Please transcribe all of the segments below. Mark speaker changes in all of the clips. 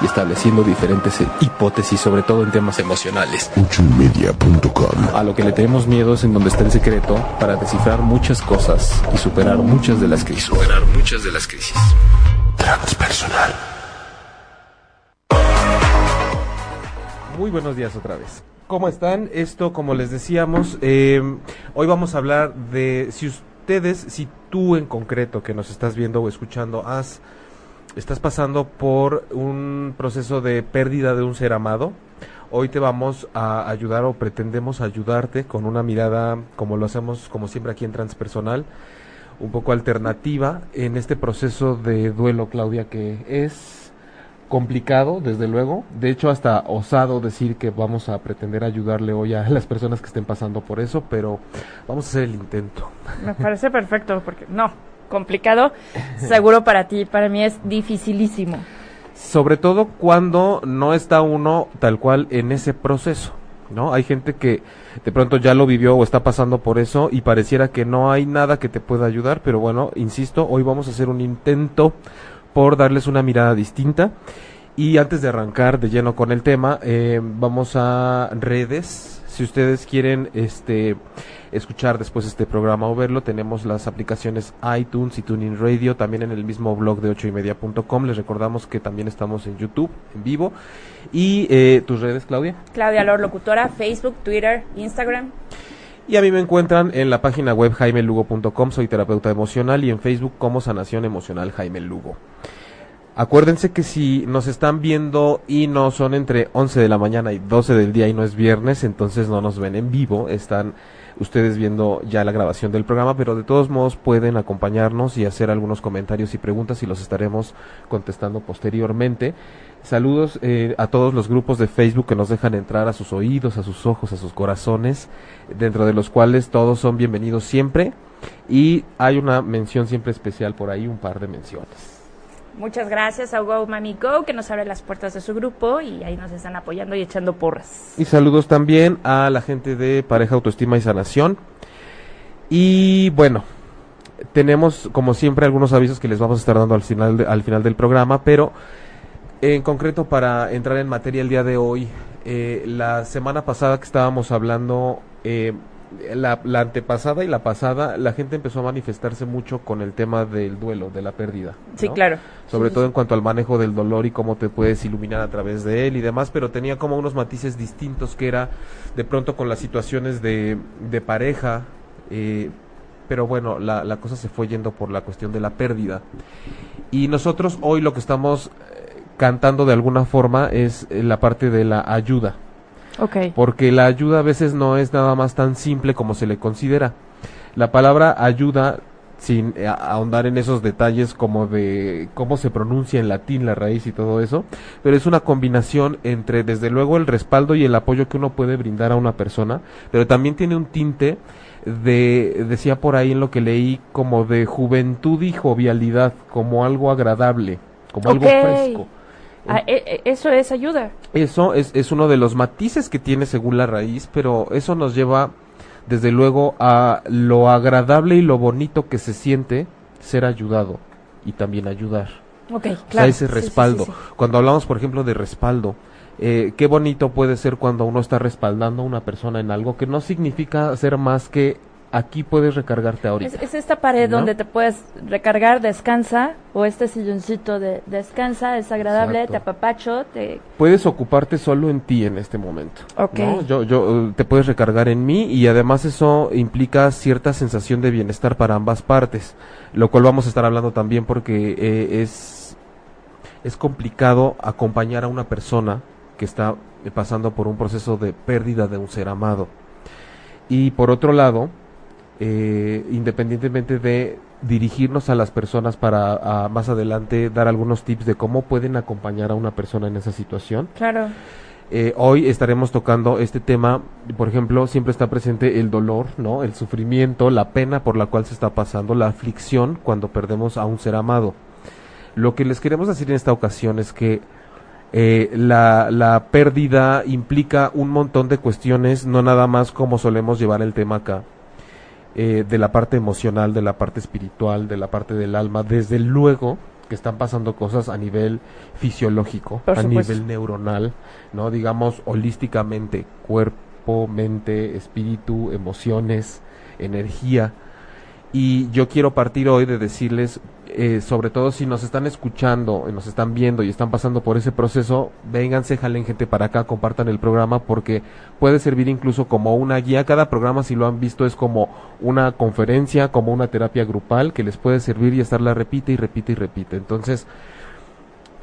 Speaker 1: Y estableciendo diferentes hipótesis, sobre todo en temas emocionales. A lo que le tenemos miedo es en donde está el secreto para descifrar muchas cosas y superar muchas de las crisis. Superar muchas de las crisis.
Speaker 2: Transpersonal.
Speaker 1: Muy buenos días otra vez. ¿Cómo están? Esto, como les decíamos, eh, hoy vamos a hablar de si ustedes, si tú en concreto que nos estás viendo o escuchando, has, estás pasando por un proceso de pérdida de un ser amado. Hoy te vamos a ayudar o pretendemos ayudarte con una mirada, como lo hacemos como siempre aquí en Transpersonal, un poco alternativa en este proceso de duelo, Claudia, que es complicado, desde luego. De hecho, hasta osado decir que vamos a pretender ayudarle hoy a las personas que estén pasando por eso, pero vamos a hacer el intento.
Speaker 3: Me parece perfecto, porque no, complicado, seguro para ti, para mí es dificilísimo.
Speaker 1: Sobre todo cuando no está uno tal cual en ese proceso, ¿no? Hay gente que de pronto ya lo vivió o está pasando por eso y pareciera que no hay nada que te pueda ayudar, pero bueno, insisto, hoy vamos a hacer un intento por darles una mirada distinta. Y antes de arrancar de lleno con el tema, eh, vamos a redes. Si ustedes quieren este, escuchar después este programa o verlo, tenemos las aplicaciones iTunes y Tuning Radio, también en el mismo blog de ochoymedia.com. Les recordamos que también estamos en YouTube, en vivo. Y eh, tus redes, Claudia.
Speaker 3: Claudia Lor, locutora, Facebook, Twitter, Instagram.
Speaker 1: Y a mí me encuentran en la página web jaimelugo.com, soy terapeuta emocional, y en Facebook como Sanación Emocional Jaime Lugo. Acuérdense que si nos están viendo y no son entre 11 de la mañana y 12 del día y no es viernes, entonces no nos ven en vivo, están ustedes viendo ya la grabación del programa, pero de todos modos pueden acompañarnos y hacer algunos comentarios y preguntas y los estaremos contestando posteriormente. Saludos eh, a todos los grupos de Facebook que nos dejan entrar a sus oídos, a sus ojos, a sus corazones, dentro de los cuales todos son bienvenidos siempre. Y hay una mención siempre especial por ahí, un par de menciones.
Speaker 3: Muchas gracias a Go Mami Go, que nos abre las puertas de su grupo y ahí nos están apoyando y echando porras.
Speaker 1: Y saludos también a la gente de Pareja Autoestima y Sanación. Y bueno, tenemos como siempre algunos avisos que les vamos a estar dando al final, al final del programa, pero en concreto para entrar en materia el día de hoy, eh, la semana pasada que estábamos hablando, eh, la, la antepasada y la pasada, la gente empezó a manifestarse mucho con el tema del duelo, de la pérdida.
Speaker 3: Sí,
Speaker 1: ¿no?
Speaker 3: claro.
Speaker 1: sobre
Speaker 3: Sí,
Speaker 1: todo
Speaker 3: sí,
Speaker 1: en cuanto al manejo del dolor y cómo te puedes iluminar a través de él y demás, pero tenía como unos matices distintos que era de pronto con las situaciones de, de pareja, eh, pero bueno, la, la cosa se fue yendo por la cuestión de la pérdida. Y nosotros hoy lo que estamos eh, cantando de alguna forma es eh, la parte de la ayuda,
Speaker 3: Ok.
Speaker 1: porque la ayuda a veces no es nada más tan simple como se le considera. La palabra ayuda, sin eh, ahondar en esos detalles como de cómo se pronuncia en latín la raíz y todo eso, pero es una combinación entre desde luego el respaldo y el apoyo que uno puede brindar a una persona, pero también tiene un tinte de, decía por ahí en lo que leí, como de juventud y jovialidad, como algo agradable, como algo fresco.
Speaker 3: Ah, e- e- eso es ayuda.
Speaker 1: Eso es, es uno de los matices que tiene según la raíz, pero eso nos lleva desde luego a lo agradable y lo bonito que se siente ser ayudado y también ayudar.
Speaker 3: Ok, claro.
Speaker 1: o sea, ese
Speaker 3: Sí, sí, sí,
Speaker 1: respaldo.
Speaker 3: sí.
Speaker 1: Cuando hablamos, por ejemplo, de respaldo, eh, qué bonito puede ser cuando uno está respaldando a una persona en algo que no significa hacer más que aquí puedes recargarte ahorita.
Speaker 3: Es, es esta pared
Speaker 1: ¿No?
Speaker 3: donde te puedes recargar, descansa, o este silloncito de descansa, es agradable,
Speaker 1: Exacto.
Speaker 3: te apapacho, te...
Speaker 1: Puedes ocuparte solo en ti en este momento.
Speaker 3: Ok.
Speaker 1: ¿no? Yo, yo, eh, te puedes recargar en mí y además eso implica cierta sensación de bienestar para ambas partes, lo cual vamos a estar hablando también porque eh, es es complicado acompañar a una persona que está pasando por un proceso de pérdida de un ser amado. Y por otro lado, eh, independientemente de dirigirnos a las personas para más adelante dar algunos tips de cómo pueden acompañar a una persona en esa situación.
Speaker 3: Claro.
Speaker 1: Eh, hoy estaremos tocando este tema, por ejemplo, siempre está presente el dolor, ¿no? El sufrimiento, la pena por la cual se está pasando, la aflicción cuando perdemos a un ser amado. Lo que les queremos decir en esta ocasión es que eh, la, la pérdida implica un montón de cuestiones, no nada más como solemos llevar el tema acá, eh, de la parte emocional, de la parte espiritual, de la parte del alma, desde luego que están pasando cosas a nivel fisiológico, a nivel neuronal, no digamos holísticamente, cuerpo, mente, espíritu, emociones, energía. Y yo quiero partir hoy de decirles eh, sobre todo si nos están escuchando, y nos están viendo y están pasando por ese proceso, vénganse, jalen gente para acá, compartan el programa porque puede servir incluso como una guía. Cada programa, si lo han visto, es como una conferencia, como una terapia grupal que les puede servir y estarla repite y repite y repite. Entonces,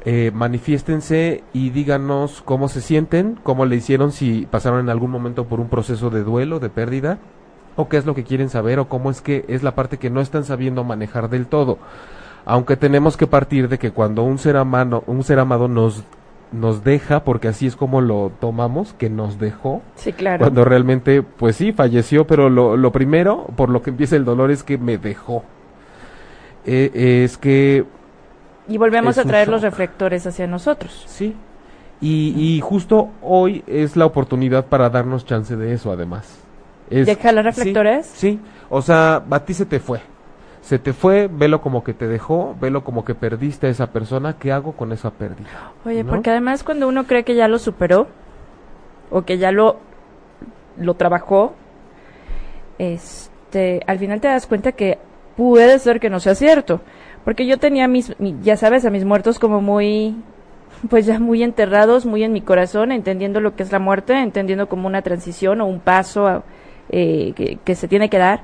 Speaker 1: eh, manifiéstense y díganos cómo se sienten, cómo le hicieron, si pasaron en algún momento por un proceso de duelo, de pérdida, o qué es lo que quieren saber, o cómo es que es la parte que no están sabiendo manejar del todo aunque tenemos que partir de que cuando un ser amado, un ser amado nos nos deja, porque así es como lo tomamos, que nos dejó.
Speaker 3: Sí, claro.
Speaker 1: Cuando realmente, pues sí, falleció, pero lo, lo primero, por lo que empieza el dolor, es que me dejó. Eh, es que...
Speaker 3: Y volvemos a traer los reflectores hacia nosotros.
Speaker 1: Sí. Y, y, justo hoy es la oportunidad para darnos chance de eso, además.
Speaker 3: ¿Deja los reflectores?
Speaker 1: Sí, sí. O sea, a ti se te fue se te fue, velo como que te dejó, velo como que perdiste a esa persona, ¿qué hago con esa pérdida?
Speaker 3: Oye, porque además cuando uno cree que ya lo superó o que ya lo lo trabajó, este, al final te das cuenta que puede ser que no sea cierto, porque yo tenía mis, ya sabes, a mis muertos como muy pues ya muy enterrados, muy en mi corazón, entendiendo lo que es la muerte, entendiendo como una transición o un paso eh, que, que se tiene que dar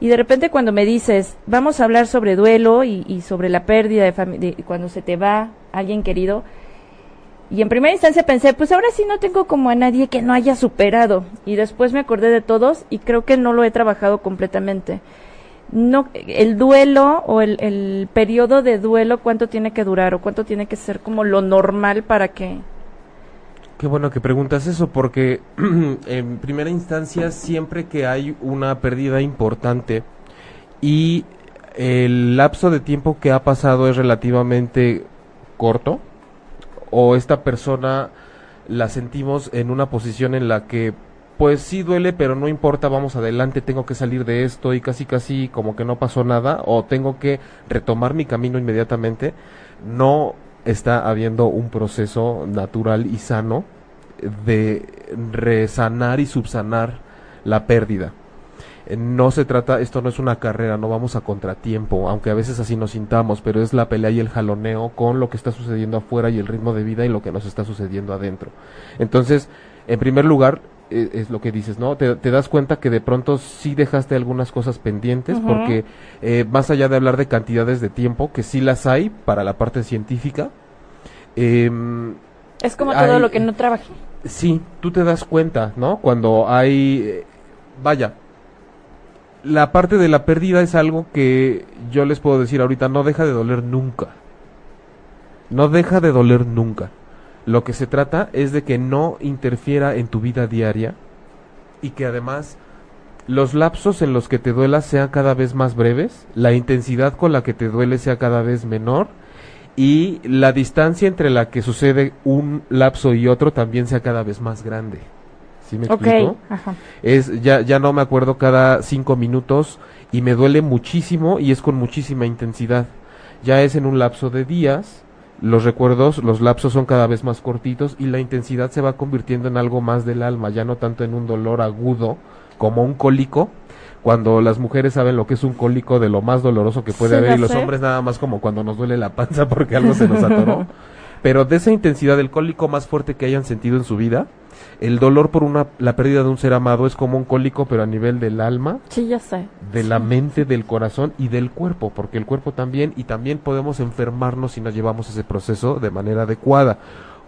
Speaker 3: y de repente cuando me dices, vamos a hablar sobre duelo y, sobre la pérdida de, familia, cuando se te va alguien querido, y en primera instancia pensé, pues ahora sí no tengo como a nadie que no haya superado. Y después me acordé de todos y creo que no lo he trabajado completamente. No, el duelo o el, el periodo de duelo, ¿cuánto tiene que durar o cuánto tiene que ser como lo normal para que
Speaker 1: Qué bueno que preguntas eso, porque en primera instancia siempre que hay una pérdida importante y el lapso de tiempo que ha pasado es relativamente corto, o esta persona la sentimos en una posición en la que pues sí duele, pero no importa, vamos adelante, tengo que salir de esto y casi casi como que no pasó nada, o tengo que retomar mi camino inmediatamente, no está habiendo un proceso natural y sano de resanar y subsanar la pérdida. Eh, no se trata, esto no es una carrera, no vamos a contratiempo, aunque a veces así nos sintamos, pero es la pelea y el jaloneo con lo que está sucediendo afuera y el ritmo de vida y lo que nos está sucediendo adentro. Entonces, en primer lugar, e, es, lo que dices, ¿no? Te, das cuenta que de pronto sí dejaste algunas cosas pendientes, porque eh, más allá de hablar de cantidades de tiempo, que sí las hay para la parte científica,
Speaker 3: em, es como todo lo que no trabajé.
Speaker 1: Sí, tú te das cuenta, ¿no? Cuando hay... Eh, vaya, la parte de la pérdida es algo que yo les puedo decir ahorita, no deja de doler nunca. No deja de doler nunca. Lo que se trata es de que no interfiera en tu vida diaria y que además los lapsos en los que te duela sean cada vez más breves, la intensidad con la que te duele sea cada vez menor y la distancia entre la que sucede un lapso y otro también sea cada vez más grande. ¿Sí me explico? Es, ya, ya no me acuerdo cada cinco minutos y me duele muchísimo y es con muchísima intensidad. Ya es en un lapso de días, los recuerdos, los lapsos son cada vez más cortitos y la intensidad se va convirtiendo en algo más del alma, ya no tanto en un dolor agudo como un cólico, cuando las mujeres saben lo que es un cólico de lo más doloroso que puede haber y los hombres nada más como cuando nos duele la panza porque algo se nos atoró. Pero de esa intensidad del cólico más fuerte que hayan sentido en su vida, el dolor por una la pérdida de un ser amado es como un cólico pero a nivel del alma,
Speaker 3: Sí, ya sé.
Speaker 1: de la mente, del corazón y del cuerpo, porque el cuerpo también y también podemos enfermarnos si no llevamos ese proceso de manera adecuada,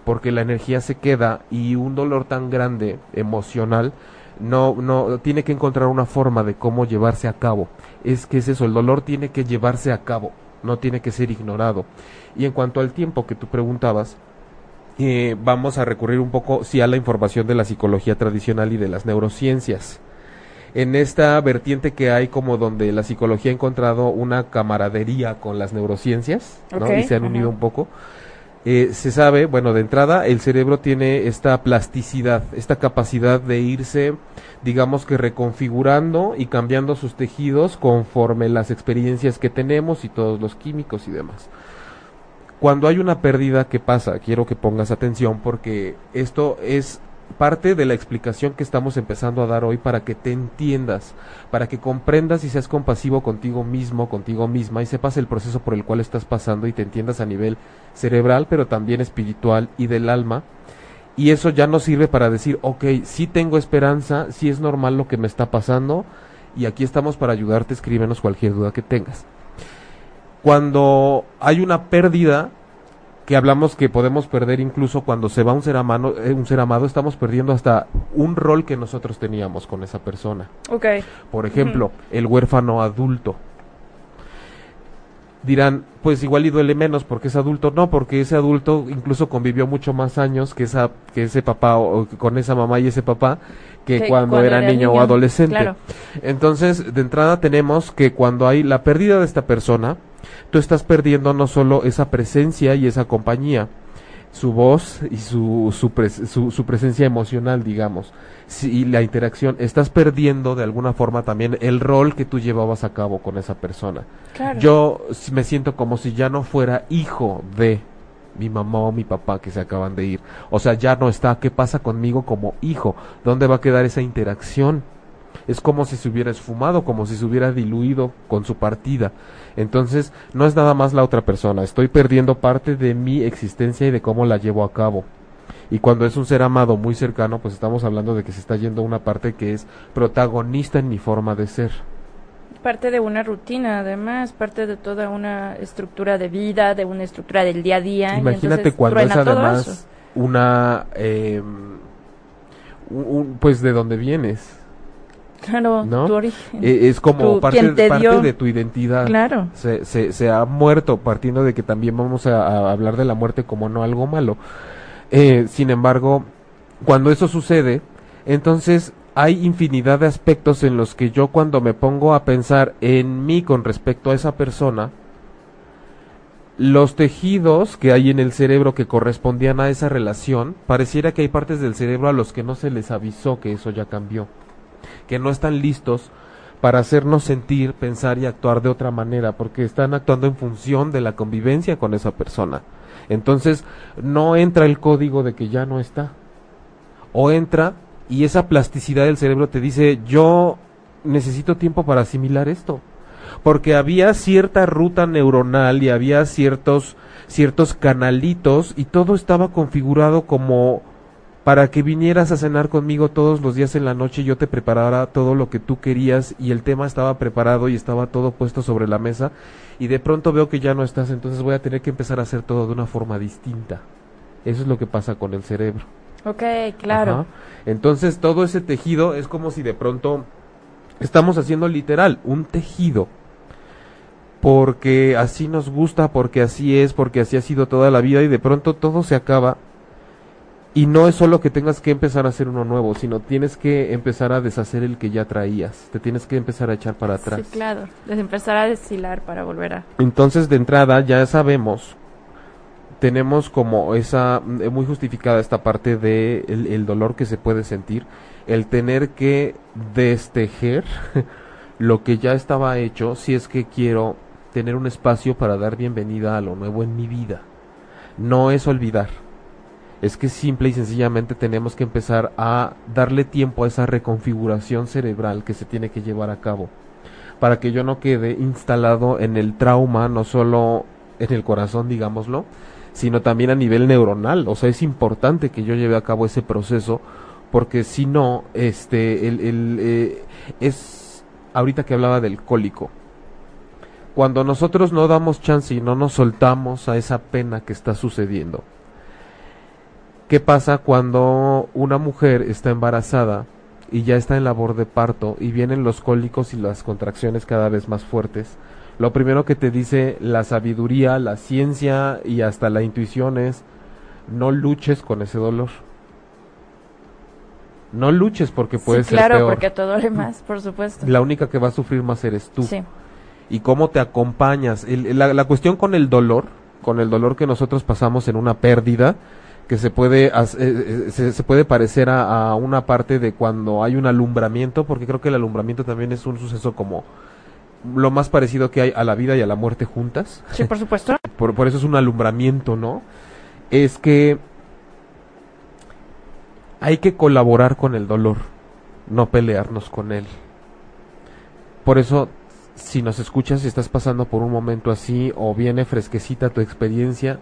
Speaker 1: porque la energía se queda y un dolor tan grande emocional no no tiene que encontrar una forma de cómo llevarse a cabo. Es que es eso, el dolor tiene que llevarse a cabo, no tiene que ser ignorado. Y en cuanto al tiempo que tú preguntabas, eh, vamos a recurrir un poco sí a la información de la psicología tradicional y de las neurociencias. En esta vertiente que hay como donde la psicología ha encontrado una camaradería con las neurociencias, Y se han unido un poco. Eh, se sabe, bueno, de entrada, el cerebro tiene esta plasticidad, esta capacidad de irse, digamos que reconfigurando y cambiando sus tejidos conforme las experiencias que tenemos y todos los químicos y demás. Cuando hay una pérdida, ¿qué pasa? Quiero que pongas atención porque esto es parte de la explicación que estamos empezando a dar hoy para que te entiendas, para que comprendas y seas compasivo contigo mismo, contigo misma y sepas el proceso por el cual estás pasando y te entiendas a nivel cerebral, pero también espiritual y del alma. Y eso ya nos sirve para decir, ok, sí tengo esperanza, sí es normal lo que me está pasando y aquí estamos para ayudarte, escríbenos cualquier duda que tengas. Cuando hay una pérdida, que hablamos que podemos perder incluso cuando se va un ser amado, eh, un ser amado, estamos perdiendo hasta un rol que nosotros teníamos con esa persona.
Speaker 3: Ok.
Speaker 1: Por ejemplo, el huérfano adulto. Dirán, pues igual y duele menos porque es adulto. No, porque ese adulto incluso convivió mucho más años que esa que ese papá o, con esa mamá y ese papá que,
Speaker 3: Que
Speaker 1: cuando,
Speaker 3: cuando
Speaker 1: era,
Speaker 3: era
Speaker 1: niño, o
Speaker 3: niño,
Speaker 1: adolescente.
Speaker 3: claro.
Speaker 1: Entonces, de entrada tenemos que cuando hay la pérdida de esta persona, tú estás perdiendo no solo esa presencia y esa compañía, su voz y su, su, pres- su, su presencia emocional, digamos, sí, y la interacción, estás perdiendo de alguna forma también el rol que tú llevabas a cabo con esa persona.
Speaker 3: Claro.
Speaker 1: Yo me siento como si ya no fuera hijo de mi mamá o mi papá que se acaban de ir. O sea, ya no está. ¿Qué pasa conmigo como hijo? ¿Dónde va a quedar esa interacción? Es como si se hubiera esfumado, como si se hubiera diluido con su partida. Entonces, no es nada más la otra persona. Estoy perdiendo parte de mi existencia y de cómo la llevo a cabo. Y cuando es un ser amado muy cercano, pues estamos hablando de que se está yendo una parte que es protagonista en mi forma de ser.
Speaker 3: Parte de una rutina, además, parte de toda una estructura de vida, de una estructura del día a día.
Speaker 1: Imagínate cuando es además una, eh, un- un- pues de dónde vienes,
Speaker 3: Claro,
Speaker 1: ¿no?
Speaker 3: tu origen.
Speaker 1: Eh, es como
Speaker 3: Tu-
Speaker 1: parte,
Speaker 3: dio.
Speaker 1: de tu identidad.
Speaker 3: claro.
Speaker 1: Se, se, se ha muerto, partiendo de que también vamos a, a hablar de la muerte como no algo malo. Eh, sin embargo, cuando eso sucede, entonces hay infinidad de aspectos en los que yo cuando me pongo a pensar en mí con respecto a esa persona, los tejidos que hay en el cerebro que correspondían a esa relación, pareciera que hay partes del cerebro a los que no se les avisó que eso ya cambió, que no están listos para hacernos sentir, pensar y actuar de otra manera, porque están actuando en función de la convivencia con esa persona. Entonces, no entra el código de que ya no está. O entra y esa plasticidad del cerebro te dice, yo necesito tiempo para asimilar esto. Porque había cierta ruta neuronal y había ciertos, ciertos canalitos y todo estaba configurado como para que vinieras a cenar conmigo todos los días en la noche y yo te preparara todo lo que tú querías y el tema estaba preparado y estaba todo puesto sobre la mesa y de pronto veo que ya no estás, entonces voy a tener que empezar a hacer todo de una forma distinta. Eso es lo que pasa con el cerebro.
Speaker 3: Ok, claro.
Speaker 1: Ajá. Entonces todo ese tejido es como si de pronto estamos haciendo literal un tejido. Porque así nos gusta, porque así es, porque así ha sido toda la vida y de pronto todo se acaba. Y no es solo que tengas que empezar a hacer uno nuevo, sino tienes que empezar a deshacer el que ya traías. Te tienes que empezar a echar para atrás.
Speaker 3: Sí, claro. Desde empezar a deshilar para volver a...
Speaker 1: Entonces, de entrada, ya sabemos, tenemos como esa, eh, muy justificada esta parte de el, el dolor que se puede sentir, el tener que destejer lo que ya estaba hecho, si es que quiero tener un espacio para dar bienvenida a lo nuevo en mi vida. No es olvidar, es que simple y sencillamente tenemos que empezar a darle tiempo a esa reconfiguración cerebral que se tiene que llevar a cabo para que yo no quede instalado en el trauma, no solo en el corazón, digámoslo, sino también a nivel neuronal. O sea, es importante que yo lleve a cabo ese proceso porque si no, este, el, eh, es ahorita que hablaba del cólico. Cuando nosotros no damos chance y no nos soltamos a esa pena que está sucediendo. ¿Qué pasa cuando una mujer está embarazada y ya está en labor de parto y vienen los cólicos y las contracciones cada vez más fuertes? Lo primero que te dice la sabiduría, la ciencia y hasta la intuición es no luches con ese dolor no luches porque puede
Speaker 3: sí,
Speaker 1: ser
Speaker 3: claro, porque te duele más, por supuesto.
Speaker 1: La única que va a sufrir más eres tú.
Speaker 3: Sí.
Speaker 1: Y cómo te acompañas. la, la, cuestión con el dolor, con el dolor que nosotros pasamos en una pérdida, que se puede, eh, eh, se, se, puede parecer a, a, una parte de cuando hay un alumbramiento, porque creo que el alumbramiento también es un suceso como lo más parecido que hay a la vida y a la muerte juntas.
Speaker 3: Sí, por supuesto.
Speaker 1: por, por eso es un alumbramiento, ¿no? Es que hay que colaborar con el dolor, no pelearnos con él. Por eso, si nos escuchas y estás pasando por un momento así o viene fresquecita tu experiencia,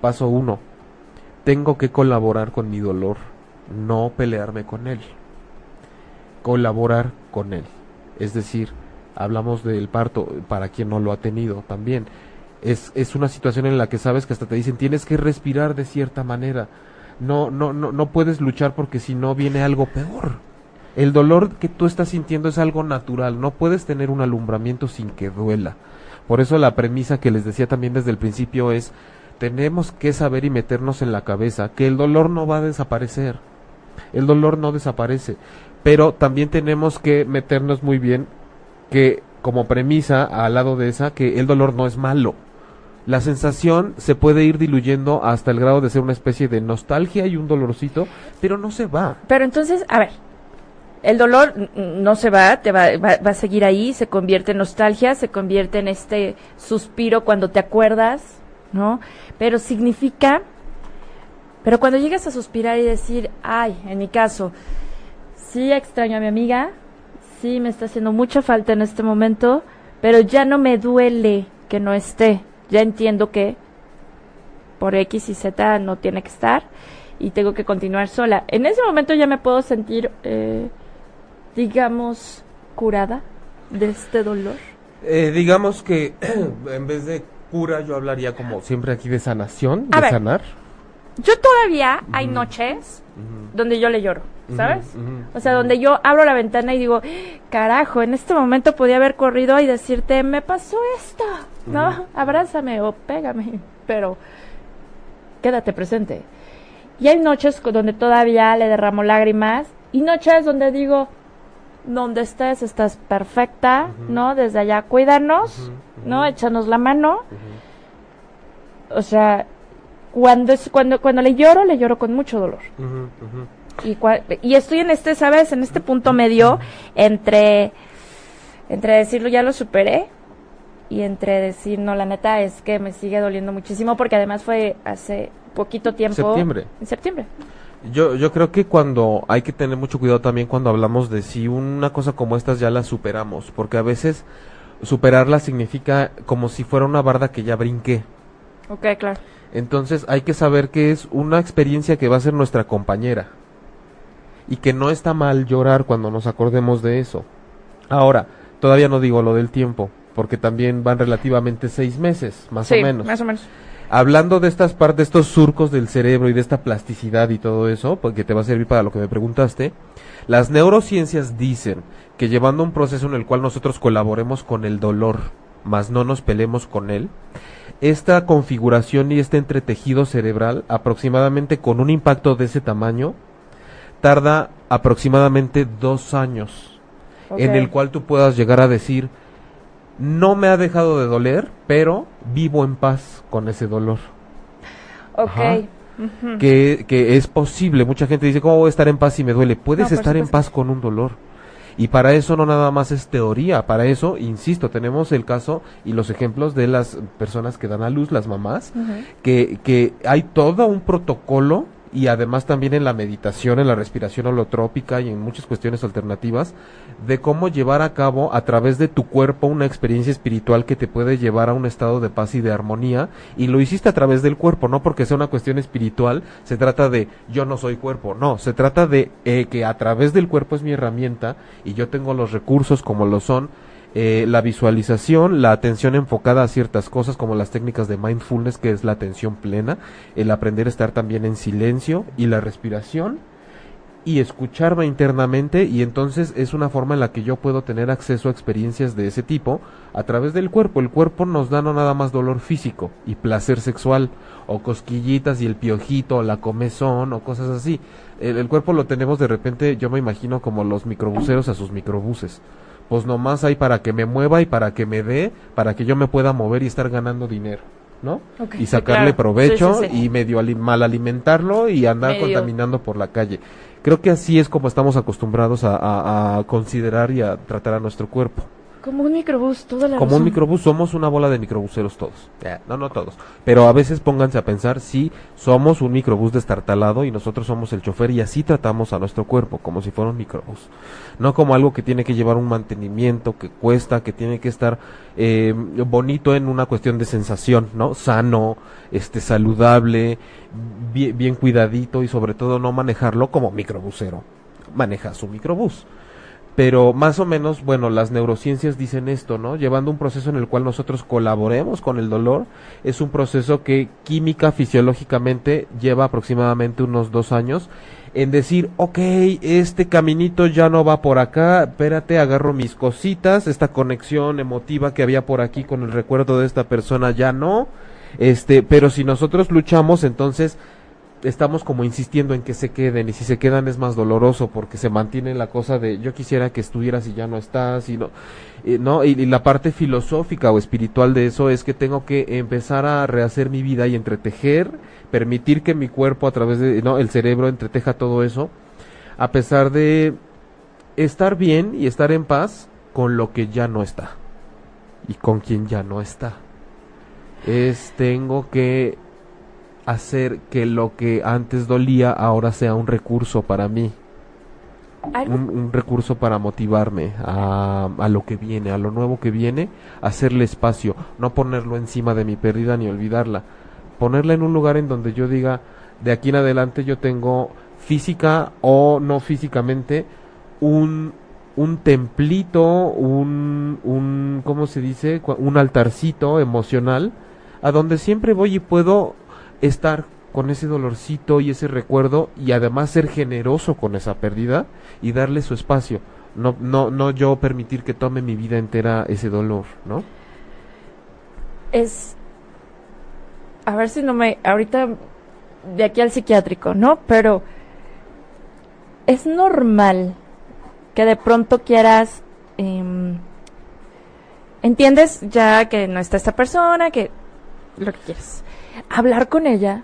Speaker 1: paso uno, tengo que colaborar con mi dolor, no pelearme con él. Colaborar con él. Es decir, hablamos del parto para quien no lo ha tenido también. Es, es una situación en la que sabes que hasta te dicen tienes que respirar de cierta manera no, no, no, no puedes luchar porque si no viene algo peor. El dolor que tú estás sintiendo es algo natural, no puedes tener un alumbramiento sin que duela. Por eso la premisa que les decía también desde el principio es, tenemos que saber y meternos en la cabeza que el dolor no va a desaparecer. El dolor no desaparece. Pero también tenemos que meternos muy bien que como premisa al lado de esa que el dolor no es malo la sensación se puede ir diluyendo hasta el grado de ser una especie de nostalgia y un dolorcito, pero no se va.
Speaker 3: Pero entonces, a ver, el dolor no se va, te va, va, va, a seguir ahí, se convierte en nostalgia, se convierte en este suspiro cuando te acuerdas, ¿no? Pero significa, pero cuando llegas a suspirar y decir, ay, en mi caso, sí extraño a mi amiga, sí me está haciendo mucha falta en este momento, pero ya no me duele que no esté ya entiendo que por X y Z no tiene que estar y tengo que continuar sola. En ese momento ya me puedo sentir, eh, digamos, curada de este dolor.
Speaker 1: Eh, digamos que en vez de cura yo hablaría como siempre aquí de sanación, de
Speaker 3: ver,
Speaker 1: sanar.
Speaker 3: Yo todavía hay noches donde yo le lloro, ¿sabes? O sea, donde yo abro la ventana y digo, carajo, en este momento podía haber corrido y decirte, me pasó esto, ¿no? Abrázame o pégame, pero quédate presente. Y hay noches donde todavía le derramo lágrimas y noches donde digo, donde estés, estás perfecta, ¿no? Desde allá, cuídanos, ¿no? Échanos la mano. O sea, cuando es, cuando cuando le lloro le lloro con mucho dolor. Y cua, y estoy en este sabes en este punto medio entre entre decirlo ya lo superé y entre decir no la neta es que me sigue doliendo muchísimo porque además fue hace poquito tiempo.
Speaker 1: Septiembre.
Speaker 3: En septiembre
Speaker 1: yo, yo creo que cuando hay que tener mucho cuidado también cuando hablamos de si una cosa como estas ya la superamos, porque a veces superarla significa como si fuera una barda que ya brinqué.
Speaker 3: Ok, claro.
Speaker 1: Entonces hay que saber que es una experiencia que va a ser nuestra compañera y que no está mal llorar cuando nos acordemos de eso. Ahora, todavía no digo lo del tiempo, porque también van relativamente seis meses, más
Speaker 3: sí,
Speaker 1: o menos.
Speaker 3: Más o menos.
Speaker 1: Hablando de estas partes, estos surcos del cerebro y de esta plasticidad y todo eso, porque te va a servir para lo que me preguntaste, las neurociencias dicen que llevando un proceso en el cual nosotros colaboremos con el dolor, más no nos pelemos con él, esta configuración y este entretejido cerebral, aproximadamente con un impacto de ese tamaño, tarda aproximadamente dos años, okay. en el cual tú puedas llegar a decir, no me ha dejado de doler, pero vivo en paz con ese dolor.
Speaker 3: Ok.
Speaker 1: Que, que, es posible. Mucha gente dice, ¿cómo voy a estar en paz si me duele? Puedes no, estar en paz con un dolor. Y para eso no nada más es teoría, para eso, insisto, tenemos el caso y los ejemplos de las personas que dan a luz, las mamás, uh -huh. que, que hay todo un protocolo y además también en la meditación, en la respiración holotrópica y en muchas cuestiones alternativas, de cómo llevar a cabo a través de tu cuerpo una experiencia espiritual que te puede llevar a un estado de paz y de armonía, y lo hiciste a través del cuerpo, no porque sea una cuestión espiritual, se trata de yo no soy cuerpo, no, se trata de eh, que a través del cuerpo es mi herramienta y yo tengo los recursos como lo son eh, la visualización, la atención enfocada a ciertas cosas como las técnicas de mindfulness, que es la atención plena, el aprender a estar también en silencio y la respiración y escucharme internamente y entonces es una forma en la que yo puedo tener acceso a experiencias de ese tipo a través del cuerpo. El cuerpo nos da no nada más dolor físico y placer sexual o cosquillitas y el piojito o la comezón o cosas así. El, el cuerpo lo tenemos de repente, yo me imagino como los microbuseros a sus microbuses pues nomás hay para que me mueva y para que me dé, para que yo me pueda mover y estar ganando dinero, ¿no? Y sacarle
Speaker 3: claro.
Speaker 1: provecho
Speaker 3: Sí, sí, sí.
Speaker 1: y medio ali- mal alimentarlo y andar
Speaker 3: Medio.
Speaker 1: contaminando por la calle. Creo que así es como estamos acostumbrados a, a- a considerar y a tratar a nuestro cuerpo.
Speaker 3: Como un microbús, toda la
Speaker 1: Como un microbús, somos una bola de microbuseros todos. Eh, no, no todos. Pero a veces pónganse a pensar si somos un microbús destartalado y nosotros somos el chofer y así tratamos a nuestro cuerpo, como si fuera un microbús. No como algo que tiene que llevar un mantenimiento, que cuesta, que tiene que estar eh, bonito en una cuestión de sensación, ¿no? Sano, este, saludable, bien, bien cuidadito y sobre todo no manejarlo como microbusero. Maneja su microbús pero más o menos, bueno, las neurociencias dicen esto, ¿no? Llevando un proceso en el cual nosotros colaboremos con el dolor, es un proceso que química, fisiológicamente, lleva aproximadamente unos dos años en decir, ok, este caminito ya no va por acá, espérate, agarro mis cositas, esta conexión emotiva que había por aquí con el recuerdo de esta persona ya no, este, pero si nosotros luchamos, entonces estamos como insistiendo en que se queden y si se quedan es más doloroso porque se mantiene la cosa de yo quisiera que estuvieras y ya no estás y no y, no y la parte filosófica o espiritual de eso es que tengo que empezar a rehacer mi vida y entretejer permitir que mi cuerpo a través de no el cerebro entreteja todo eso a pesar de estar bien y estar en paz con lo que ya no está y con quien ya no está. Es tengo que hacer que lo que antes dolía ahora sea un recurso para mí, un, un recurso para motivarme a, a lo que viene, a lo nuevo que viene, hacerle espacio, no ponerlo encima de mi pérdida ni olvidarla, ponerla en un lugar en donde yo diga, de aquí en adelante yo tengo física o no físicamente un un templito, un, un, ¿cómo se dice? Un altarcito emocional, a donde siempre voy y puedo estar con ese dolorcito y ese recuerdo y además ser generoso con esa pérdida y darle su espacio. No, no, no yo permitir que tome mi vida entera ese dolor, ¿no?
Speaker 3: es a ver si no me ahorita de aquí al psiquiátrico, ¿no? Pero es normal que de pronto quieras em, entiendes ya que no está esta persona, que lo que quieres hablar con ella,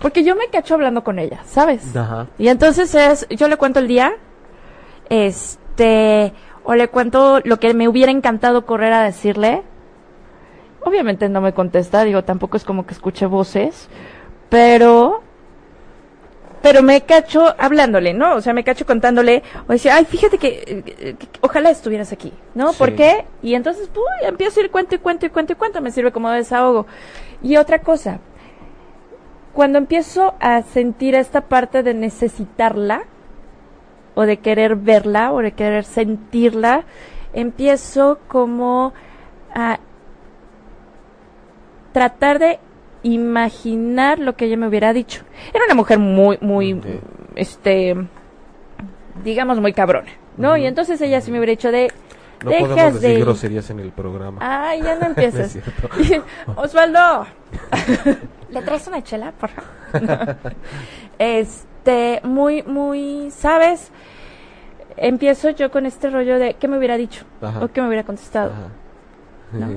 Speaker 3: porque yo me cacho hablando con ella, ¿sabes?
Speaker 1: Ajá.
Speaker 3: Y entonces es, yo le cuento el día, este, o le cuento lo que me hubiera encantado correr a decirle. Obviamente no me contesta, digo, tampoco es como que escuche voces, pero, pero me cacho hablándole, ¿no? O sea, me cacho contándole, o decía, ay, fíjate que, que- que ojalá estuvieras aquí, ¿no?
Speaker 1: Sí.
Speaker 3: ¿Por qué? Y entonces, uy, empiezo a ir cuento y cuento y cuento y cuento, me sirve como desahogo. Y otra cosa, cuando empiezo a sentir esta parte de necesitarla, o de querer verla, o de querer sentirla, empiezo como a tratar de imaginar lo que ella me hubiera dicho. Era una mujer muy, muy, este, digamos, muy cabrona, ¿no? Y entonces ella sí me hubiera dicho de,
Speaker 1: No
Speaker 3: dejas
Speaker 1: podemos decir
Speaker 3: de...
Speaker 1: groserías en el programa.
Speaker 3: Ay, ya no empiezas. Osvaldo, ¿le traes una chela, por favor? este, muy, muy, ¿sabes? Empiezo yo con este rollo de qué me hubiera dicho
Speaker 1: Ajá.
Speaker 3: o qué me hubiera contestado.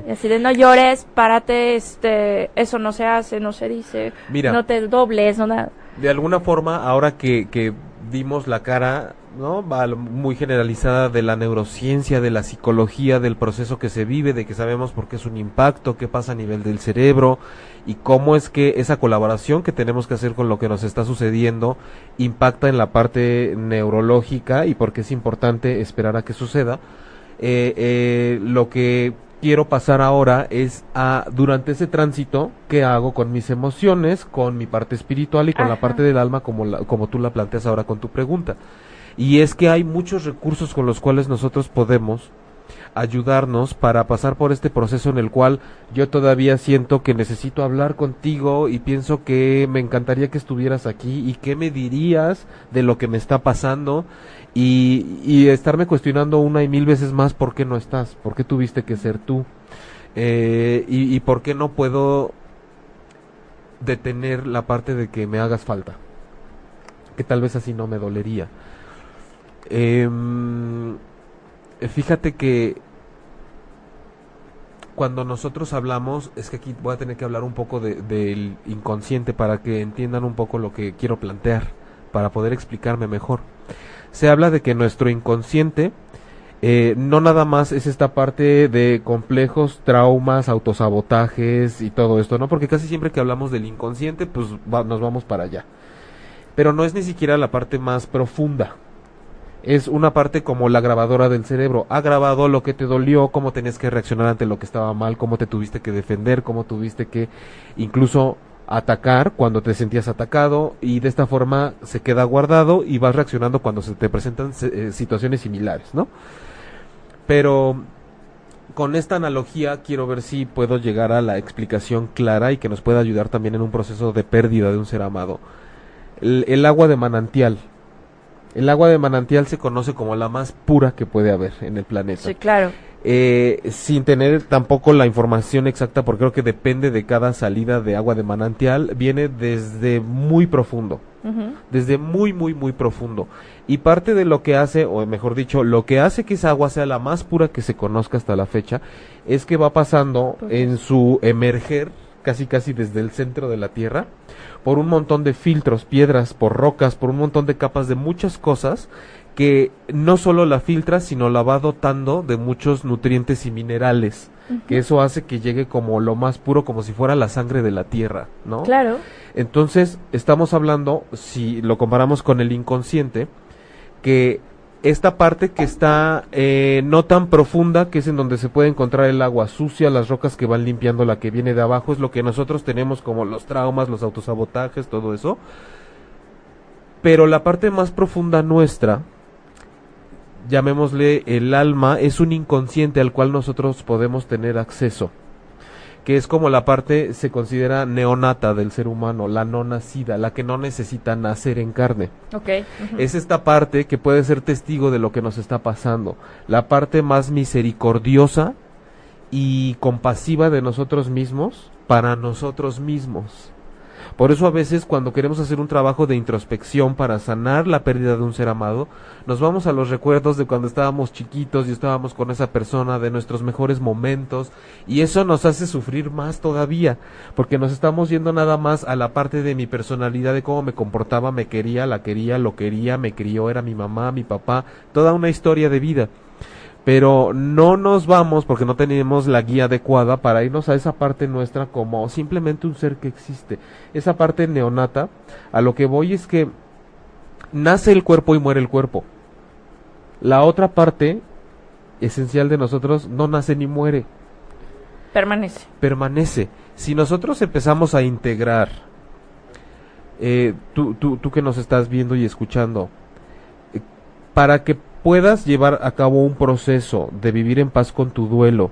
Speaker 3: Y así de no llores, párate, este, eso no se hace, no se dice,
Speaker 1: Mira.
Speaker 3: no te dobles, no nada.
Speaker 1: De alguna forma, ahora que, que dimos la cara, ¿no? Muy generalizada de la neurociencia, de la psicología, del proceso que se vive, de que sabemos por qué es un impacto, qué pasa a nivel del cerebro y cómo es que esa colaboración que tenemos que hacer con lo que nos está sucediendo impacta en la parte neurológica y por qué es importante esperar a que suceda. Eh, eh, lo que quiero pasar ahora es a durante ese tránsito qué hago con mis emociones, con mi parte espiritual y con la parte del alma como como tú la planteas ahora con tu pregunta. Y es que hay muchos recursos con los cuales nosotros podemos ayudarnos para pasar por este proceso en el cual yo todavía siento que necesito hablar contigo y pienso que me encantaría que estuvieras aquí y qué me dirías de lo que me está pasando y, estarme cuestionando una y mil veces más por qué no estás, por qué tuviste que ser tú eh, y, y por qué no puedo detener la parte de que me hagas falta, que tal vez así no me dolería. Eh, fíjate que cuando nosotros hablamos, es que aquí voy a tener que hablar un poco del de, inconsciente para que entiendan un poco lo que quiero plantear, para poder explicarme mejor se habla de que nuestro inconsciente eh, no nada más es esta parte de complejos, traumas, autosabotajes y todo esto, ¿no? Porque casi siempre que hablamos del inconsciente, pues nos vamos para allá. Pero no es ni siquiera la parte más profunda. Es una parte como la grabadora del cerebro. Ha grabado lo que te dolió, cómo tenías que reaccionar ante lo que estaba mal, cómo te tuviste que defender, cómo tuviste que incluso atacar cuando te sentías atacado y de esta forma se queda guardado y vas reaccionando cuando se te presentan eh, situaciones similares, ¿no? Pero con esta analogía quiero ver si puedo llegar a la explicación clara y que nos pueda ayudar también en un proceso de pérdida de un ser amado. el agua de manantial. El agua de manantial se conoce como la más pura que puede haber en el planeta.
Speaker 3: Sí, claro
Speaker 1: eh, sin tener tampoco la información exacta, porque creo que depende de cada salida de agua de manantial, viene desde muy profundo, desde muy, muy, muy profundo. Y parte de lo que hace, o mejor dicho, lo que hace que esa agua sea la más pura que se conozca hasta la fecha, es que va pasando en su emerger, casi casi desde el centro de la Tierra, por un montón de filtros, piedras, por rocas, por un montón de capas de muchas cosas que no solo la filtra, sino la va dotando de muchos nutrientes y minerales, que eso hace que llegue como lo más puro, como si fuera la sangre de la tierra, ¿no?
Speaker 3: Claro.
Speaker 1: Entonces, estamos hablando, si lo comparamos con el inconsciente, que esta parte que está eh, no tan profunda, que es en donde se puede encontrar el agua sucia, las rocas que van limpiando la que viene de abajo, es lo que nosotros tenemos como los traumas, los autosabotajes, todo eso. Pero la parte más profunda nuestra, llamémosle el alma, es un inconsciente al cual nosotros podemos tener acceso, que es como la parte se considera neonata del ser humano, la no nacida, la que no necesita nacer en carne.
Speaker 3: Okay.
Speaker 1: Es esta parte que puede ser testigo de lo que nos está pasando, la parte más misericordiosa y compasiva de nosotros mismos para nosotros mismos. Por eso a veces cuando queremos hacer un trabajo de introspección para sanar la pérdida de un ser amado, nos vamos a los recuerdos de cuando estábamos chiquitos y estábamos con esa persona, de nuestros mejores momentos, y eso nos hace sufrir más todavía, porque nos estamos yendo nada más a la parte de mi personalidad, de cómo me comportaba, me quería, la quería, lo quería, me crió, era mi mamá, mi papá, toda una historia de vida pero no nos vamos porque no tenemos la guía adecuada para irnos a esa parte nuestra como simplemente un ser que existe. Esa parte neonata, a lo que voy es que nace el cuerpo y muere el cuerpo. La otra parte esencial de nosotros no nace ni muere.
Speaker 3: Permanece.
Speaker 1: Permanece. Si nosotros empezamos a integrar, eh, tú, tú, tú que nos estás viendo y escuchando, eh, para que puedas llevar a cabo un proceso de vivir en paz con tu duelo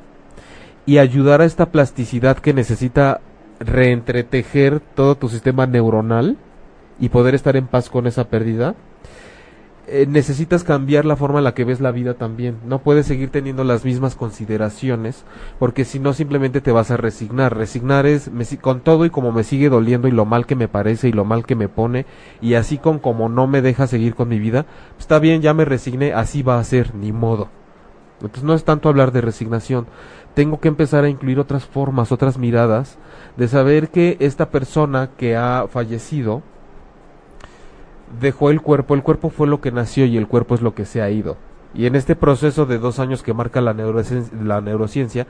Speaker 1: y ayudar a esta plasticidad que necesita reentretejer todo tu sistema neuronal y poder estar en paz con esa pérdida, eh, necesitas cambiar la forma en la que ves la vida también. No puedes seguir teniendo las mismas consideraciones, porque si no simplemente te vas a resignar. Resignar es con todo y como me sigue doliendo y lo mal que me parece y lo mal que me pone, y así con como no me deja seguir con mi vida, pues está bien, ya me resigné, así va a ser, ni modo. Entonces no es tanto hablar de resignación, tengo que empezar a incluir otras formas, otras miradas, de saber que esta persona que ha fallecido, dejó el cuerpo, el cuerpo fue lo que nació y el cuerpo es lo que se ha ido. Y en este proceso de dos años que marca la, neurociencia, la neurociencia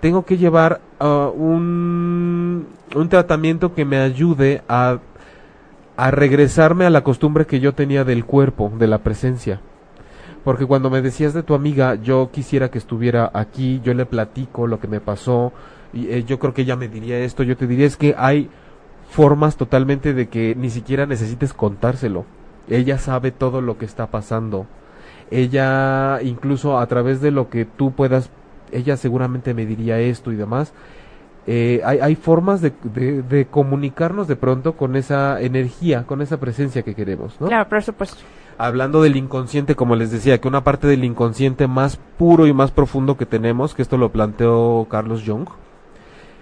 Speaker 1: tengo que llevar uh, un, un tratamiento que me ayude a, a regresarme a la costumbre que yo tenía del cuerpo, de la presencia. Porque cuando me decías de tu amiga, yo quisiera que estuviera aquí, yo le platico lo que me pasó, y eh, yo creo que ella me diría esto, yo te diría es que hay formas totalmente de que ni siquiera necesites contárselo. Ella sabe todo lo que está pasando. Ella, incluso a través de lo que tú puedas, ella seguramente me diría esto y demás. Eh, hay, hay, formas de, de, de, comunicarnos de pronto con esa energía, con esa presencia que queremos, ¿no?
Speaker 3: Claro, por supuesto.
Speaker 1: Hablando del inconsciente, como les decía, que una parte del inconsciente más puro y más profundo que tenemos, que esto lo planteó Carlos Jung,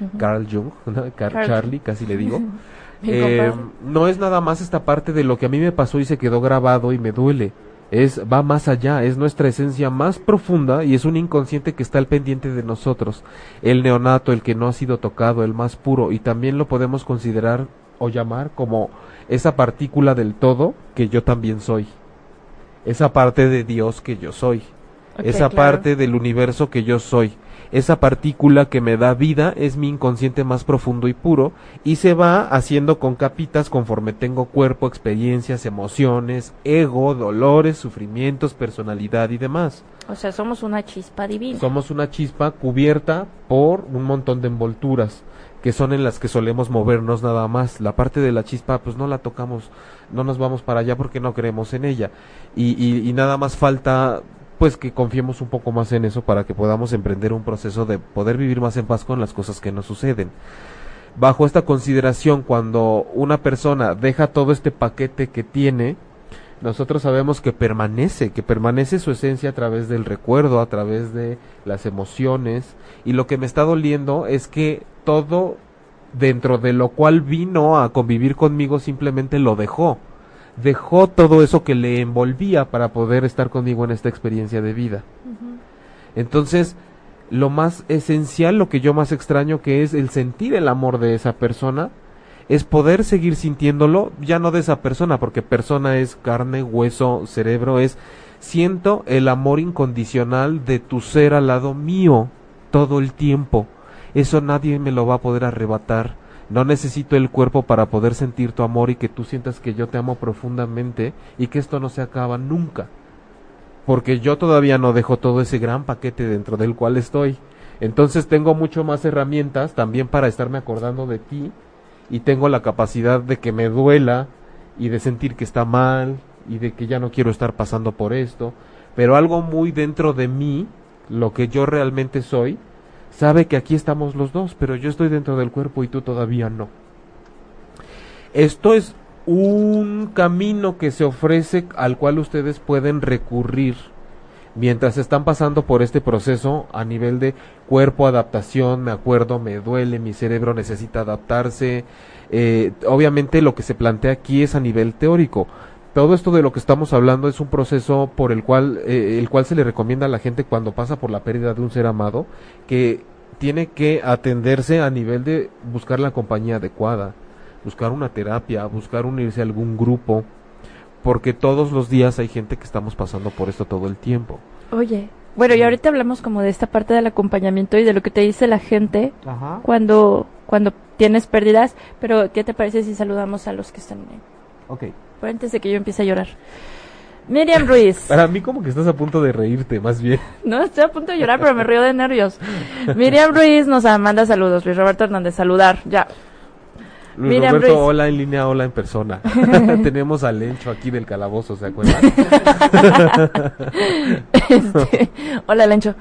Speaker 1: uh -huh. Carl Jung, ¿no? Car Carl. Charlie, casi le digo. eh, no es nada más esta parte de lo que a mí me pasó y se quedó grabado y me duele. Es, va más allá, es nuestra esencia más profunda y es un inconsciente que está al pendiente de nosotros. El neonato, el que no ha sido tocado, el más puro, y también lo podemos considerar o llamar como esa partícula del todo que yo también soy. Esa parte de Dios que yo soy. Okay, esa claro. parte del universo que yo soy esa partícula que me da vida es mi inconsciente más profundo y puro y se va haciendo con capitas conforme tengo cuerpo, experiencias, emociones, ego, dolores, sufrimientos, personalidad y demás.
Speaker 3: O sea, somos una chispa divina.
Speaker 1: Somos una chispa cubierta por un montón de envolturas que son en las que solemos movernos nada más. La parte de la chispa, pues no la tocamos, no nos vamos para allá porque no creemos en ella. Y, y, y nada más falta pues que confiemos un poco más en eso para que podamos emprender un proceso de poder vivir más en paz con las cosas que nos suceden. Bajo esta consideración, cuando una persona deja todo este paquete que tiene, nosotros sabemos que permanece, que permanece su esencia a través del recuerdo, a través de las emociones, y lo que me está doliendo es que todo dentro de lo cual vino a convivir conmigo simplemente lo dejó dejó todo eso que le envolvía para poder estar conmigo en esta experiencia de vida. Uh -huh. Entonces, lo más esencial, lo que yo más extraño, que es el sentir el amor de esa persona, es poder seguir sintiéndolo, ya no de esa persona, porque persona es carne, hueso, cerebro, es siento el amor incondicional de tu ser al lado mío todo el tiempo. Eso nadie me lo va a poder arrebatar no necesito el cuerpo para poder sentir tu amor y que tú sientas que yo te amo profundamente y que esto no se acaba nunca. Porque yo todavía no dejo todo ese gran paquete dentro del cual estoy. Entonces tengo mucho más herramientas también para estarme acordando de ti y tengo la capacidad de que me duela y de sentir que está mal y de que ya no quiero estar pasando por esto. Pero algo muy dentro de mí, lo que yo realmente soy, sabe que aquí estamos los dos, pero yo estoy dentro del cuerpo y tú todavía no. Esto es un camino que se ofrece al cual ustedes pueden recurrir mientras están pasando por este proceso a nivel de cuerpo, adaptación, me acuerdo, me duele, mi cerebro necesita adaptarse. Eh, obviamente lo que se plantea aquí es a nivel teórico. Todo esto de lo que estamos hablando es un proceso por el cual, eh, el cual se le recomienda a la gente cuando pasa por la pérdida de un ser amado, que tiene que atenderse a nivel de buscar la compañía adecuada, buscar una terapia, buscar unirse a algún grupo, porque todos los días hay gente que estamos pasando por esto todo el tiempo.
Speaker 3: Oye, bueno, y ahorita hablamos como de esta parte del acompañamiento y de lo que te dice la gente Ajá. cuando cuando tienes pérdidas, pero ¿qué te parece si saludamos a los que están ahí?
Speaker 1: Ok.
Speaker 3: Pero antes de que yo empiece a llorar. Miriam Ruiz.
Speaker 1: Para mí como que estás a punto de reírte, más bien.
Speaker 3: No, estoy a punto de llorar, pero me río de nervios. Miriam Ruiz nos manda saludos. Luis Roberto Hernández, saludar, ya.
Speaker 1: Luis Miriam Roberto, Ruiz. hola en línea, hola en persona. Tenemos al Lencho aquí del calabozo, ¿se acuerdan?
Speaker 3: este, hola Lencho.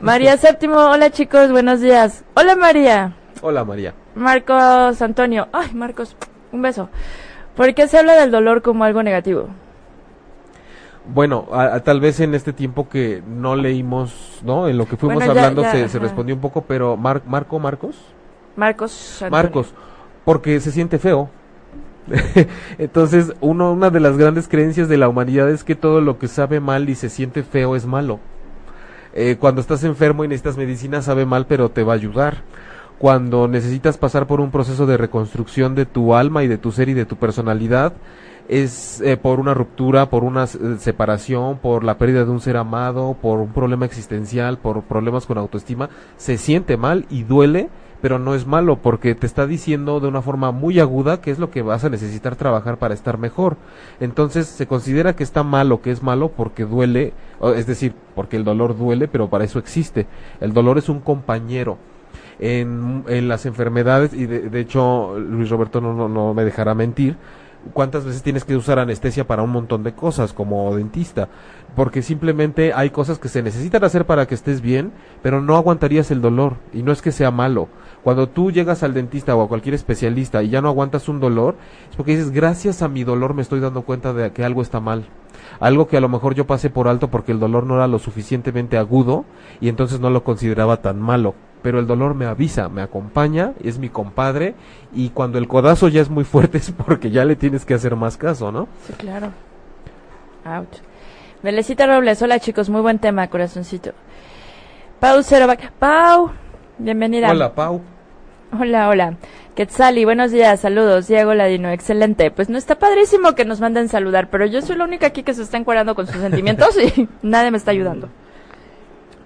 Speaker 3: María Séptimo, hola chicos, buenos días. Hola María.
Speaker 1: Hola María.
Speaker 3: Marcos Antonio, ay Marcos, un beso. ¿Por qué se habla del dolor como algo negativo?
Speaker 1: Bueno, a, a, tal vez en este tiempo que no leímos, ¿no? En lo que fuimos
Speaker 3: Bueno, ya-
Speaker 1: hablando
Speaker 3: ya,
Speaker 1: se, respondió un poco, pero Mar- Marco, Marcos,
Speaker 3: Marcos. Antonio.
Speaker 1: Marcos, porque se siente feo. Entonces, uno, una de las grandes creencias de la humanidad es que todo lo que sabe mal y se siente feo es malo. Eh, cuando estás enfermo y necesitas medicina sabe mal, pero te va a ayudar. Cuando necesitas pasar por un proceso de reconstrucción de tu alma y de tu ser y de tu personalidad, es eh, por una ruptura, por una eh, separación, por la pérdida de un ser amado, por un problema existencial, por problemas con autoestima, se siente mal y duele, pero no es malo porque te está diciendo de una forma muy aguda qué es lo que vas a necesitar trabajar para estar mejor. Entonces se considera que está malo, que es malo porque duele, es decir, porque el dolor duele, pero para eso existe. El dolor es un compañero. En, las enfermedades, y de, de hecho Luis Roberto no, no, no me dejará mentir, cuántas veces tienes que usar anestesia para un montón de cosas como dentista, porque simplemente hay cosas que se necesitan hacer para que estés bien, pero no aguantarías el dolor y no es que sea malo. Cuando tú llegas al dentista o a cualquier especialista y ya no aguantas un dolor, es porque dices, gracias a mi dolor me estoy dando cuenta de que algo está mal. Algo que a lo mejor yo pasé por alto porque el dolor no era lo suficientemente agudo y entonces no lo consideraba tan malo pero el dolor me avisa, me acompaña, es mi compadre y cuando el codazo ya es muy fuerte es porque ya le tienes que hacer más caso, ¿no?
Speaker 3: Sí, claro. Ouch. Melecita Robles, hola chicos, muy buen tema, corazoncito. Pau Cerovac, Pau, bienvenida.
Speaker 1: Hola, Pau.
Speaker 3: Hola, hola. Quetzali, buenos días, saludos. Diego Ladino, excelente. Pues no está padrísimo que nos manden saludar, pero yo soy la única aquí que se está encuadrando con sus sentimientos y nadie me está ayudando.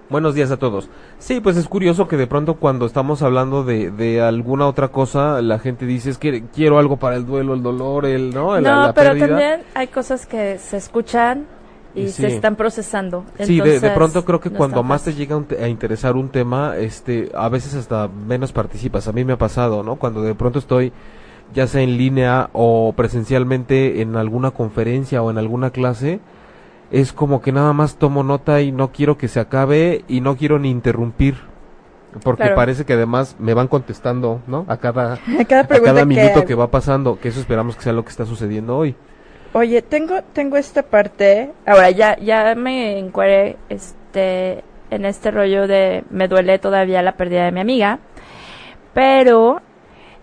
Speaker 1: Buenos días a todos. Sí, pues es curioso que de pronto cuando estamos hablando de, de alguna otra cosa, la gente dice es que quiero algo para el duelo, el dolor, el, ¿no?
Speaker 3: no, pero también hay cosas que se escuchan y se están procesando.
Speaker 1: sí, de, de, pronto creo que cuando más te llega a interesar un tema, este, a veces hasta menos participas. A mí me ha pasado, ¿no? Cuando de pronto estoy ya sea en línea o presencialmente en alguna conferencia o en alguna clase, es como que nada más tomo nota y no quiero que se acabe y no quiero ni interrumpir porque parece que además me van contestando, ¿no? A cada, a cada, minuto que... va pasando, que eso esperamos que sea lo que está sucediendo hoy.
Speaker 3: Oye, tengo tengo esta parte, ahora ya ya me encuadré este en este rollo de me duele todavía la pérdida de mi amiga, pero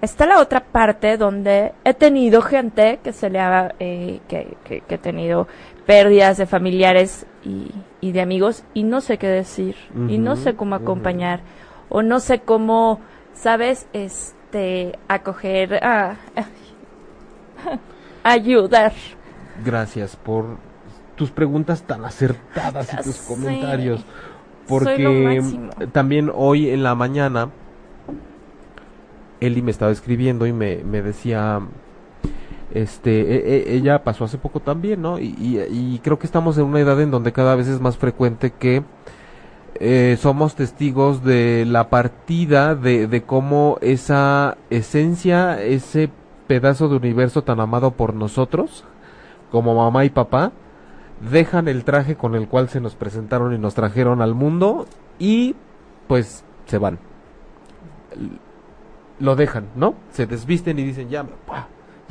Speaker 3: está la otra parte donde he tenido gente que se le ha eh, que, que, que, he tenido pérdidas de familiares y, de amigos y no sé qué decir y no sé cómo acompañar o no sé cómo, ¿sabes? Este, acoger, a, ayudar.
Speaker 1: Gracias por tus preguntas tan acertadas y tus comentarios. Porque también hoy en la mañana Eli me estaba escribiendo y me, me decía este e, e, ella pasó hace poco también no y, creo que estamos en una edad en donde cada vez es más frecuente que eh, somos testigos de la partida de, cómo esa esencia ese pedazo de universo tan amado por nosotros como mamá y papá dejan el traje con el cual se nos presentaron y nos trajeron al mundo y pues se van. Lo dejan no se desvisten y dicen ya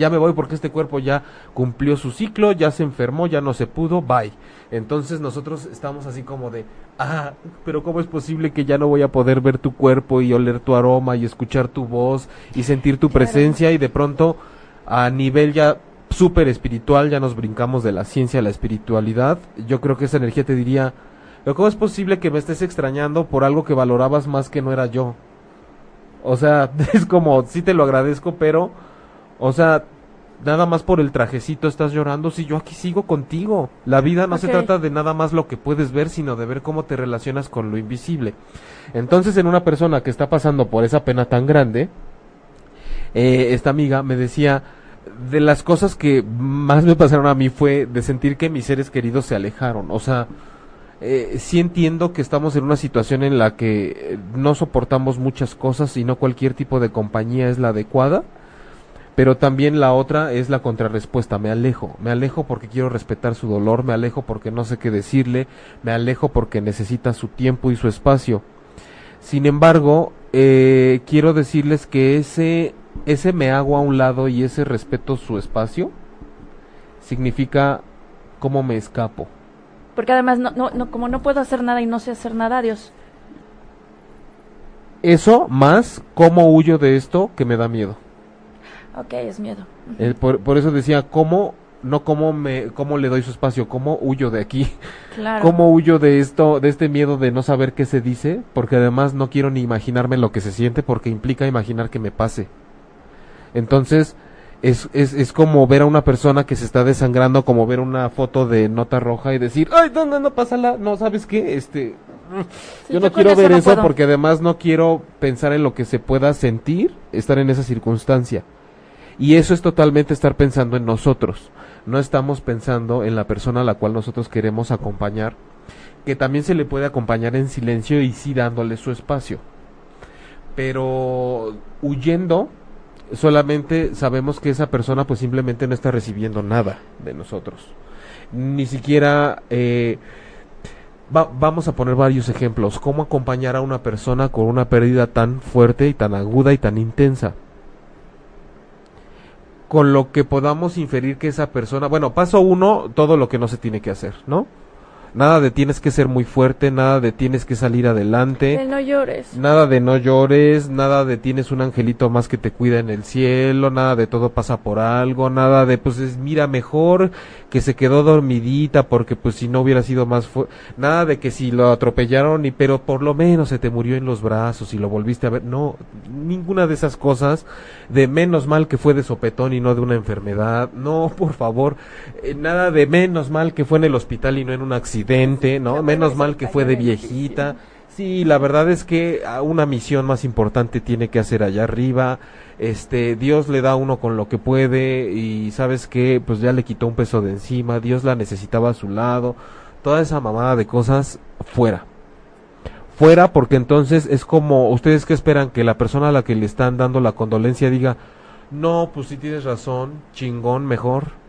Speaker 1: ya me voy porque este cuerpo ya cumplió su ciclo, ya se enfermó, ya no se pudo, bye. Entonces nosotros estamos así como de, ah, pero ¿cómo es posible que ya no voy a poder ver tu cuerpo y oler tu aroma y escuchar tu voz y sentir tu presencia y de pronto a nivel ya súper espiritual ya nos brincamos de la ciencia a la espiritualidad? Yo creo que esa energía te diría, pero ¿cómo es posible que me estés extrañando por algo que valorabas más que no era yo? O sea, es como, sí te lo agradezco, pero o sea, nada más por el trajecito estás llorando si yo aquí sigo contigo. La vida no se trata de nada más lo que puedes ver, sino de ver cómo te relacionas con lo invisible. Entonces, en una persona que está pasando por esa pena tan grande, eh, esta amiga me decía, de las cosas que más me pasaron a mí fue de sentir que mis seres queridos se alejaron. O sea, eh, sí entiendo que estamos en una situación en la que eh, no soportamos muchas cosas y no cualquier tipo de compañía es la adecuada pero también la otra es la contrarrespuesta, me alejo, me alejo porque quiero respetar su dolor, me alejo porque no sé qué decirle, me alejo porque necesita su tiempo y su espacio. Sin embargo, eh, quiero decirles que ese, ese me hago a un lado y ese respeto su espacio significa cómo me escapo.
Speaker 3: Porque además, no, no, no, como no puedo hacer nada y no sé hacer nada, Dios.
Speaker 1: Eso más cómo huyo de esto que me da miedo.
Speaker 3: Ok, es miedo.
Speaker 1: Eh, por, eso decía, ¿cómo, no cómo, me, cómo le doy su espacio, cómo huyo de aquí? Claro. ¿Cómo huyo de esto, de este miedo de no saber qué se dice? Porque además no quiero ni imaginarme lo que se siente porque implica imaginar que me pase. Entonces, Es, es, es como ver a una persona que se está desangrando, como ver una foto de nota roja y decir, ay, no, no, no, pásala, no, ¿sabes qué? Este,
Speaker 3: Sí,
Speaker 1: yo no
Speaker 3: yo
Speaker 1: quiero
Speaker 3: eso
Speaker 1: ver
Speaker 3: no
Speaker 1: eso porque además no quiero pensar en lo que se pueda sentir, estar en esa circunstancia. Y eso es totalmente estar pensando en nosotros. No estamos pensando en la persona a la cual nosotros queremos acompañar, que también se le puede acompañar en silencio y sí dándole su espacio. Pero huyendo, solamente sabemos que esa persona pues simplemente no está recibiendo nada de nosotros. Ni siquiera... eh, Va- vamos a poner varios ejemplos. ¿Cómo acompañar a una persona con una pérdida tan fuerte y tan aguda y tan intensa? Con lo que podamos inferir que esa persona, bueno, paso uno, todo lo que no se tiene que hacer, ¿no? Nada de tienes que ser muy fuerte, nada de tienes que salir adelante.
Speaker 3: El no llores.
Speaker 1: Nada de no llores, nada de tienes un angelito más que te cuida en el cielo, nada de todo pasa por algo, nada de pues es, mira mejor que se quedó dormidita porque pues si no hubiera sido más fu nada de que si lo atropellaron y pero por lo menos se te murió en los brazos y lo volviste a ver, no, ninguna de esas cosas de menos mal que fue de sopetón y no de una enfermedad, no, por favor, eh, nada de menos mal que fue en el hospital y no en un accidente, no, menos mal que fue de viejita. Sí, la verdad es que a una misión más importante tiene que hacer allá arriba. Este, Dios le da a uno con lo que puede y sabes que pues ya le quitó un peso de encima, Dios la necesitaba a su lado. Toda esa mamada de cosas fuera. Fuera porque entonces es como ustedes que esperan que la persona a la que le están dando la condolencia diga, "No, pues sí tienes razón, chingón, mejor."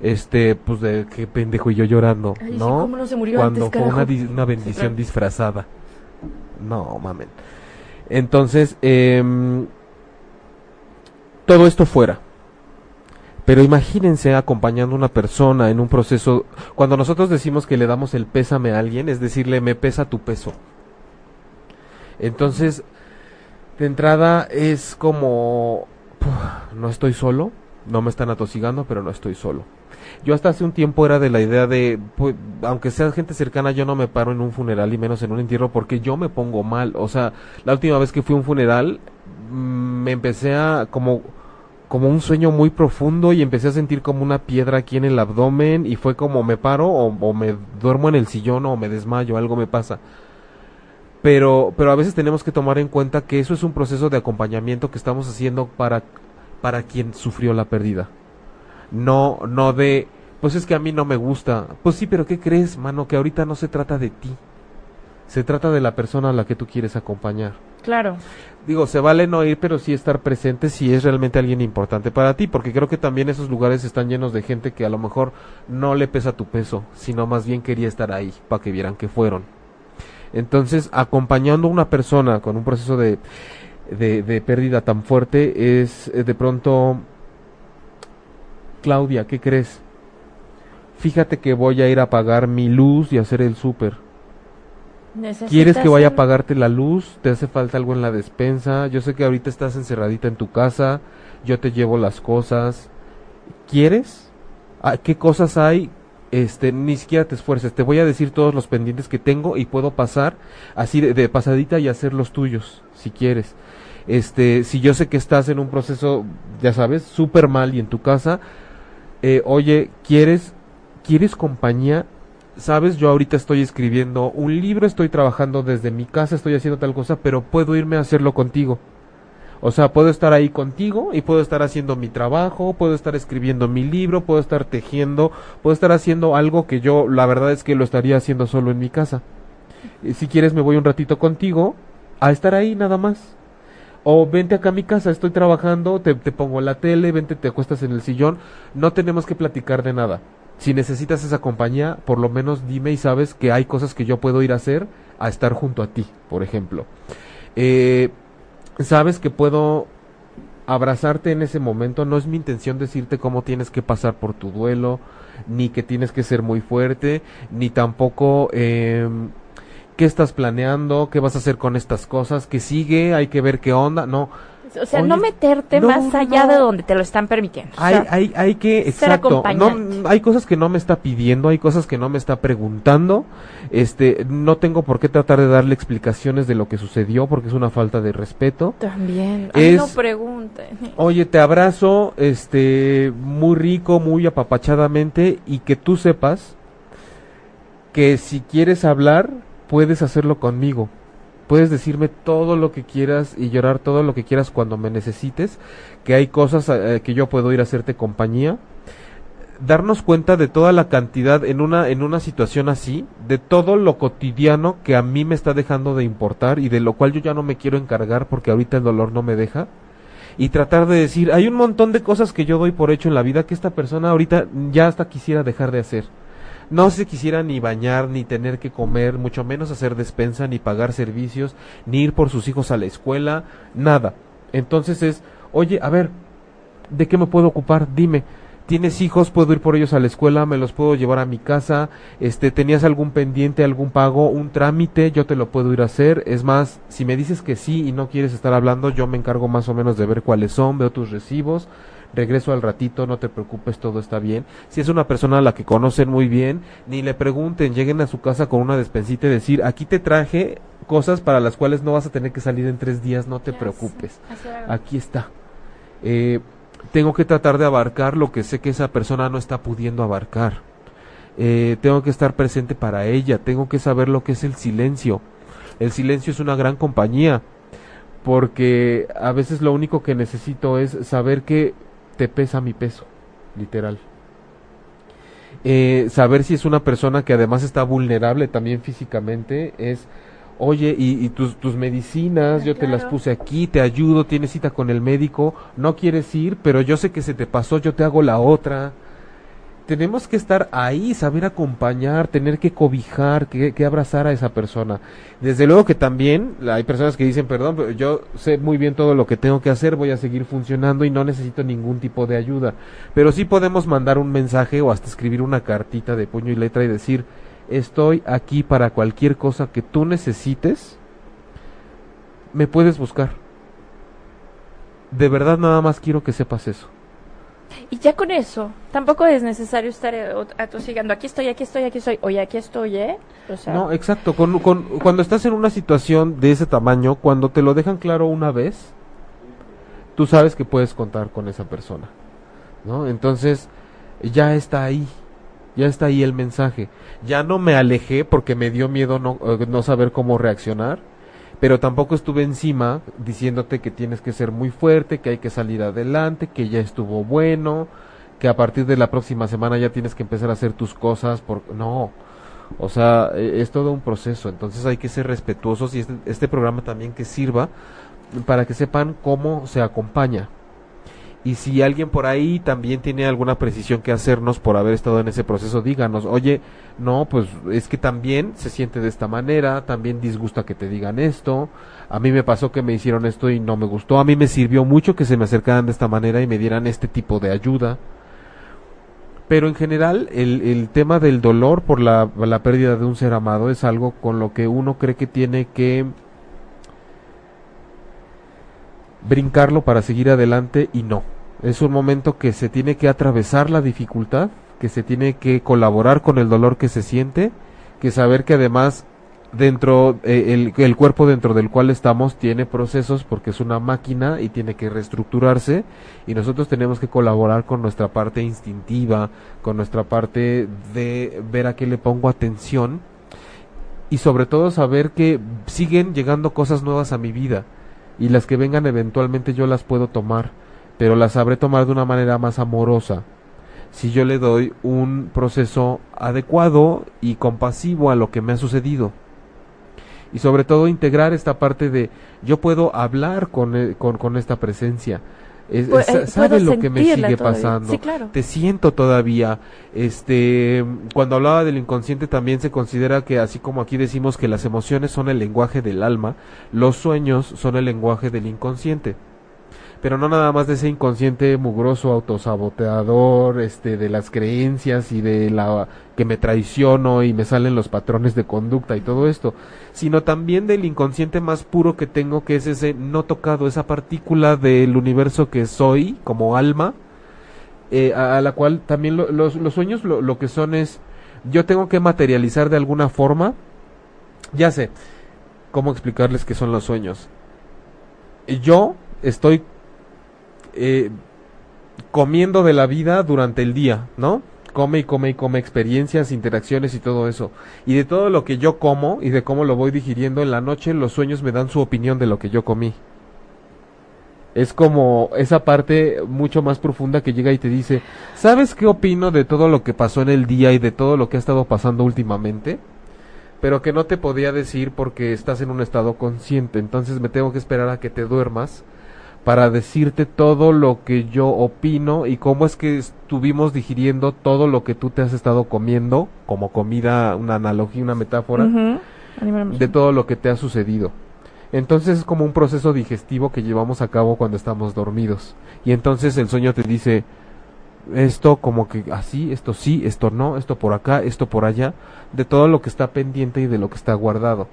Speaker 1: Este, pues de qué pendejo y yo llorando,
Speaker 3: Ay, sí,
Speaker 1: ¿no?
Speaker 3: ¿cómo no se murió
Speaker 1: Cuando
Speaker 3: antes,
Speaker 1: fue una, una bendición disfrazada. No, mamen. Entonces, em, todo esto fuera. Pero imagínense acompañando a una persona en un proceso. Cuando nosotros decimos que le damos el pésame a alguien, es decirle, me pesa tu peso. Entonces, de entrada es como, "Puf, no estoy solo, no me están atosigando, pero no estoy solo. Yo hasta hace un tiempo era de la idea de, pues, aunque sea gente cercana, yo no me paro en un funeral y menos en un entierro porque yo me pongo mal. O sea, la última vez que fui a un funeral, mm, me empecé a como como un sueño muy profundo y empecé a sentir como una piedra aquí en el abdomen y fue como me paro o, o me duermo en el sillón o me desmayo, algo me pasa. Pero, pero a veces tenemos que tomar en cuenta que eso es un proceso de acompañamiento que estamos haciendo para, para quien sufrió la pérdida. No, no de, pues es que a mí no me gusta. Pues sí, pero ¿qué crees, mano? Que ahorita no se trata de ti. Se trata de la persona a la que tú quieres acompañar.
Speaker 3: Claro.
Speaker 1: Digo, se vale no ir, pero sí estar presente si es realmente alguien importante para ti, porque creo que también esos lugares están llenos de gente que a lo mejor no le pesa tu peso, sino más bien quería estar ahí para que vieran que fueron. Entonces, acompañando a una persona con un proceso de, de, de pérdida tan fuerte es eh, de pronto, Claudia, ¿qué crees? Fíjate que voy a ir a pagar mi luz y hacer el súper. ¿Quieres que vaya a pagarte la luz? ¿Te hace falta algo en la despensa? Yo sé que ahorita estás encerradita en tu casa, yo te llevo las cosas. ¿Quieres? Ah, ¿Qué cosas hay? Este, ni siquiera te esfuerces. Te voy a decir todos los pendientes que tengo y puedo pasar así de, de pasadita y hacer los tuyos, si quieres. Este, si yo sé que estás en un proceso, ya sabes, súper mal y en tu casa, eh, oye, ¿quieres, quieres compañía? Sabes, yo ahorita estoy escribiendo un libro, estoy trabajando desde mi casa, estoy haciendo tal cosa, pero puedo irme a hacerlo contigo. O sea, puedo estar ahí contigo y puedo estar haciendo mi trabajo, puedo estar escribiendo mi libro, puedo estar tejiendo, puedo estar haciendo algo que yo, la verdad es que lo estaría haciendo solo en mi casa. Si quieres me voy un ratito contigo a estar ahí nada más. O vente acá a mi casa, estoy trabajando, te, pongo la tele, vente, te acuestas en el sillón. No tenemos que platicar de nada. Si necesitas esa compañía, por lo menos dime y sabes que hay cosas que yo puedo ir a hacer a estar junto a ti, por ejemplo. Eh, sabes que puedo abrazarte en ese momento. No es mi intención decirte cómo tienes que pasar por tu duelo, ni que tienes que ser muy fuerte, ni tampoco eh, qué estás planeando, qué vas a hacer con estas cosas, que sigue, hay que ver qué onda. No,
Speaker 3: O sea, no meterte más allá de donde te lo están permitiendo.
Speaker 1: Hay, hay, hay que, exacto, no, hay cosas que no me está pidiendo, hay cosas que no me está preguntando, este, no tengo por qué tratar de darle explicaciones de lo que sucedió porque es una falta de respeto.
Speaker 3: También, Ay, no pregunte.
Speaker 1: Oye, te abrazo, este, muy rico, muy apapachadamente y que tú sepas que si quieres hablar, puedes hacerlo conmigo. Puedes decirme todo lo que quieras y llorar todo lo que quieras cuando me necesites, que hay cosas eh, que yo puedo ir a hacerte compañía. Darnos cuenta de toda la cantidad en una en una situación así, de todo lo cotidiano que a mí me está dejando de importar y de lo cual yo ya no me quiero encargar porque ahorita el dolor no me deja. Y tratar de decir, hay un montón de cosas que yo doy por hecho en la vida que esta persona ahorita ya hasta quisiera dejar de hacer no se quisiera ni bañar, ni tener que comer, mucho menos hacer despensa, ni pagar servicios, ni ir por sus hijos a la escuela, nada. Entonces es, oye, a ver, ¿de qué me puedo ocupar? Dime. ¿Tienes hijos? ¿Puedo ir por ellos a la escuela? ¿Me los puedo llevar a mi casa? Este, ¿Tenías algún pendiente, algún pago, un trámite? Yo te lo puedo ir a hacer. Es más, si me dices que sí y no quieres estar hablando, yo me encargo más o menos de ver cuáles son, veo tus recibos, regreso al ratito, no te preocupes, todo está bien. Si es una persona a la que conocen muy bien, ni le pregunten, lleguen a su casa con una despensita y decir, aquí te traje cosas para las cuales no vas a tener que salir en tres días, no te preocupes. Aquí está. Eh, tengo que tratar de abarcar lo que sé que esa persona no está pudiendo abarcar. Eh, tengo que estar presente para ella, tengo que saber lo que es el silencio. El silencio es una gran compañía, porque a veces lo único que necesito es saber que te pesa mi peso, literal. Eh, saber si es una persona que además está vulnerable también físicamente es, oye, y, tus, tus medicinas, yo te las puse aquí, te ayudo, tienes cita con el médico, no quieres ir, pero yo sé que se te pasó, yo te hago la otra tenemos que estar ahí, saber acompañar, tener que cobijar, que, abrazar a esa persona. Desde luego que también hay personas que dicen, perdón, pero yo sé muy bien todo lo que tengo que hacer, voy a seguir funcionando y no necesito ningún tipo de ayuda. Pero sí podemos mandar un mensaje o hasta escribir una cartita de puño y letra y decir, estoy aquí para cualquier cosa que tú necesites, me puedes buscar. De verdad nada más quiero que sepas eso.
Speaker 3: Y ya con eso, tampoco es necesario estar eh, atosigando, aquí estoy, aquí estoy, aquí estoy, oye, aquí estoy, ¿eh?
Speaker 1: no, exacto, con, con, cuando estás en una situación de ese tamaño, cuando te lo dejan claro una vez, tú sabes que puedes contar con esa persona, ¿no? Entonces, ya está ahí, ya está ahí el mensaje. Ya no me alejé porque me dio miedo no, eh, no saber cómo reaccionar pero tampoco estuve encima diciéndote que tienes que ser muy fuerte, que hay que salir adelante, que ya estuvo bueno, que a partir de la próxima semana ya tienes que empezar a hacer tus cosas, por no, o sea, e, es todo un proceso, entonces hay que ser respetuosos y este, este programa también que sirva para que sepan cómo se acompaña, y si alguien por ahí también tiene alguna precisión que hacernos por haber estado en ese proceso, díganos, oye, no, pues es que también se siente de esta manera, también disgusta que te digan esto, a mí me pasó que me hicieron esto y no me gustó, a mí me sirvió mucho que se me acercaran de esta manera y me dieran este tipo de ayuda. Pero en general el, el tema del dolor por la, la pérdida de un ser amado es algo con lo que uno cree que tiene que brincarlo para seguir adelante y no. Es un momento que se tiene que atravesar la dificultad, que se tiene que colaborar con el dolor que se siente, que saber que además dentro eh, el, el, cuerpo dentro del cual estamos tiene procesos porque es una máquina y tiene que reestructurarse y nosotros tenemos que colaborar con nuestra parte instintiva, con nuestra parte de ver a qué le pongo atención y sobre todo saber que siguen llegando cosas nuevas a mi vida y las que vengan eventualmente yo las puedo tomar, pero las sabré tomar de una manera más amorosa si yo le doy un proceso adecuado y compasivo a lo que me ha sucedido. Y sobre todo integrar esta parte de yo puedo hablar con, eh, con, con esta presencia,
Speaker 3: es, eh, sabe lo que me sigue
Speaker 1: pasando. Te siento todavía. Este, cuando hablaba del inconsciente también se considera que así como aquí decimos que las emociones son el lenguaje del alma, los sueños son el lenguaje del inconsciente. Pero no nada más de ese inconsciente mugroso, autosaboteador, este, de las creencias y de la que me traiciono y me salen los patrones de conducta y todo esto, sino también del inconsciente más puro que tengo, que es ese no tocado, esa partícula del universo que soy como alma, eh, a, la cual también los, los, sueños lo, lo que son es, yo tengo que materializar de alguna forma, ya sé, cómo explicarles qué son los sueños. Yo estoy eh, comiendo de la vida durante el día, ¿no? Come y come y come experiencias, interacciones y todo eso. Y de todo lo que yo como y de cómo lo voy digiriendo en la noche, los sueños me dan su opinión de lo que yo comí. Es como esa parte mucho más profunda que llega y te dice, ¿sabes qué opino de todo lo que pasó en el día y de todo lo que ha estado pasando últimamente? Pero que no te podía decir porque estás en un estado consciente, entonces me tengo que esperar a que te duermas para decirte todo lo que yo opino y cómo es que estuvimos digiriendo todo lo que tú te has estado comiendo, como comida, una analogía, una metáfora, de todo lo que te ha sucedido. Entonces es como un proceso digestivo que llevamos a cabo cuando estamos dormidos. Y entonces el sueño te dice esto como que así, esto sí, esto no, esto por acá, esto por allá, de todo lo que está pendiente y de lo que está guardado.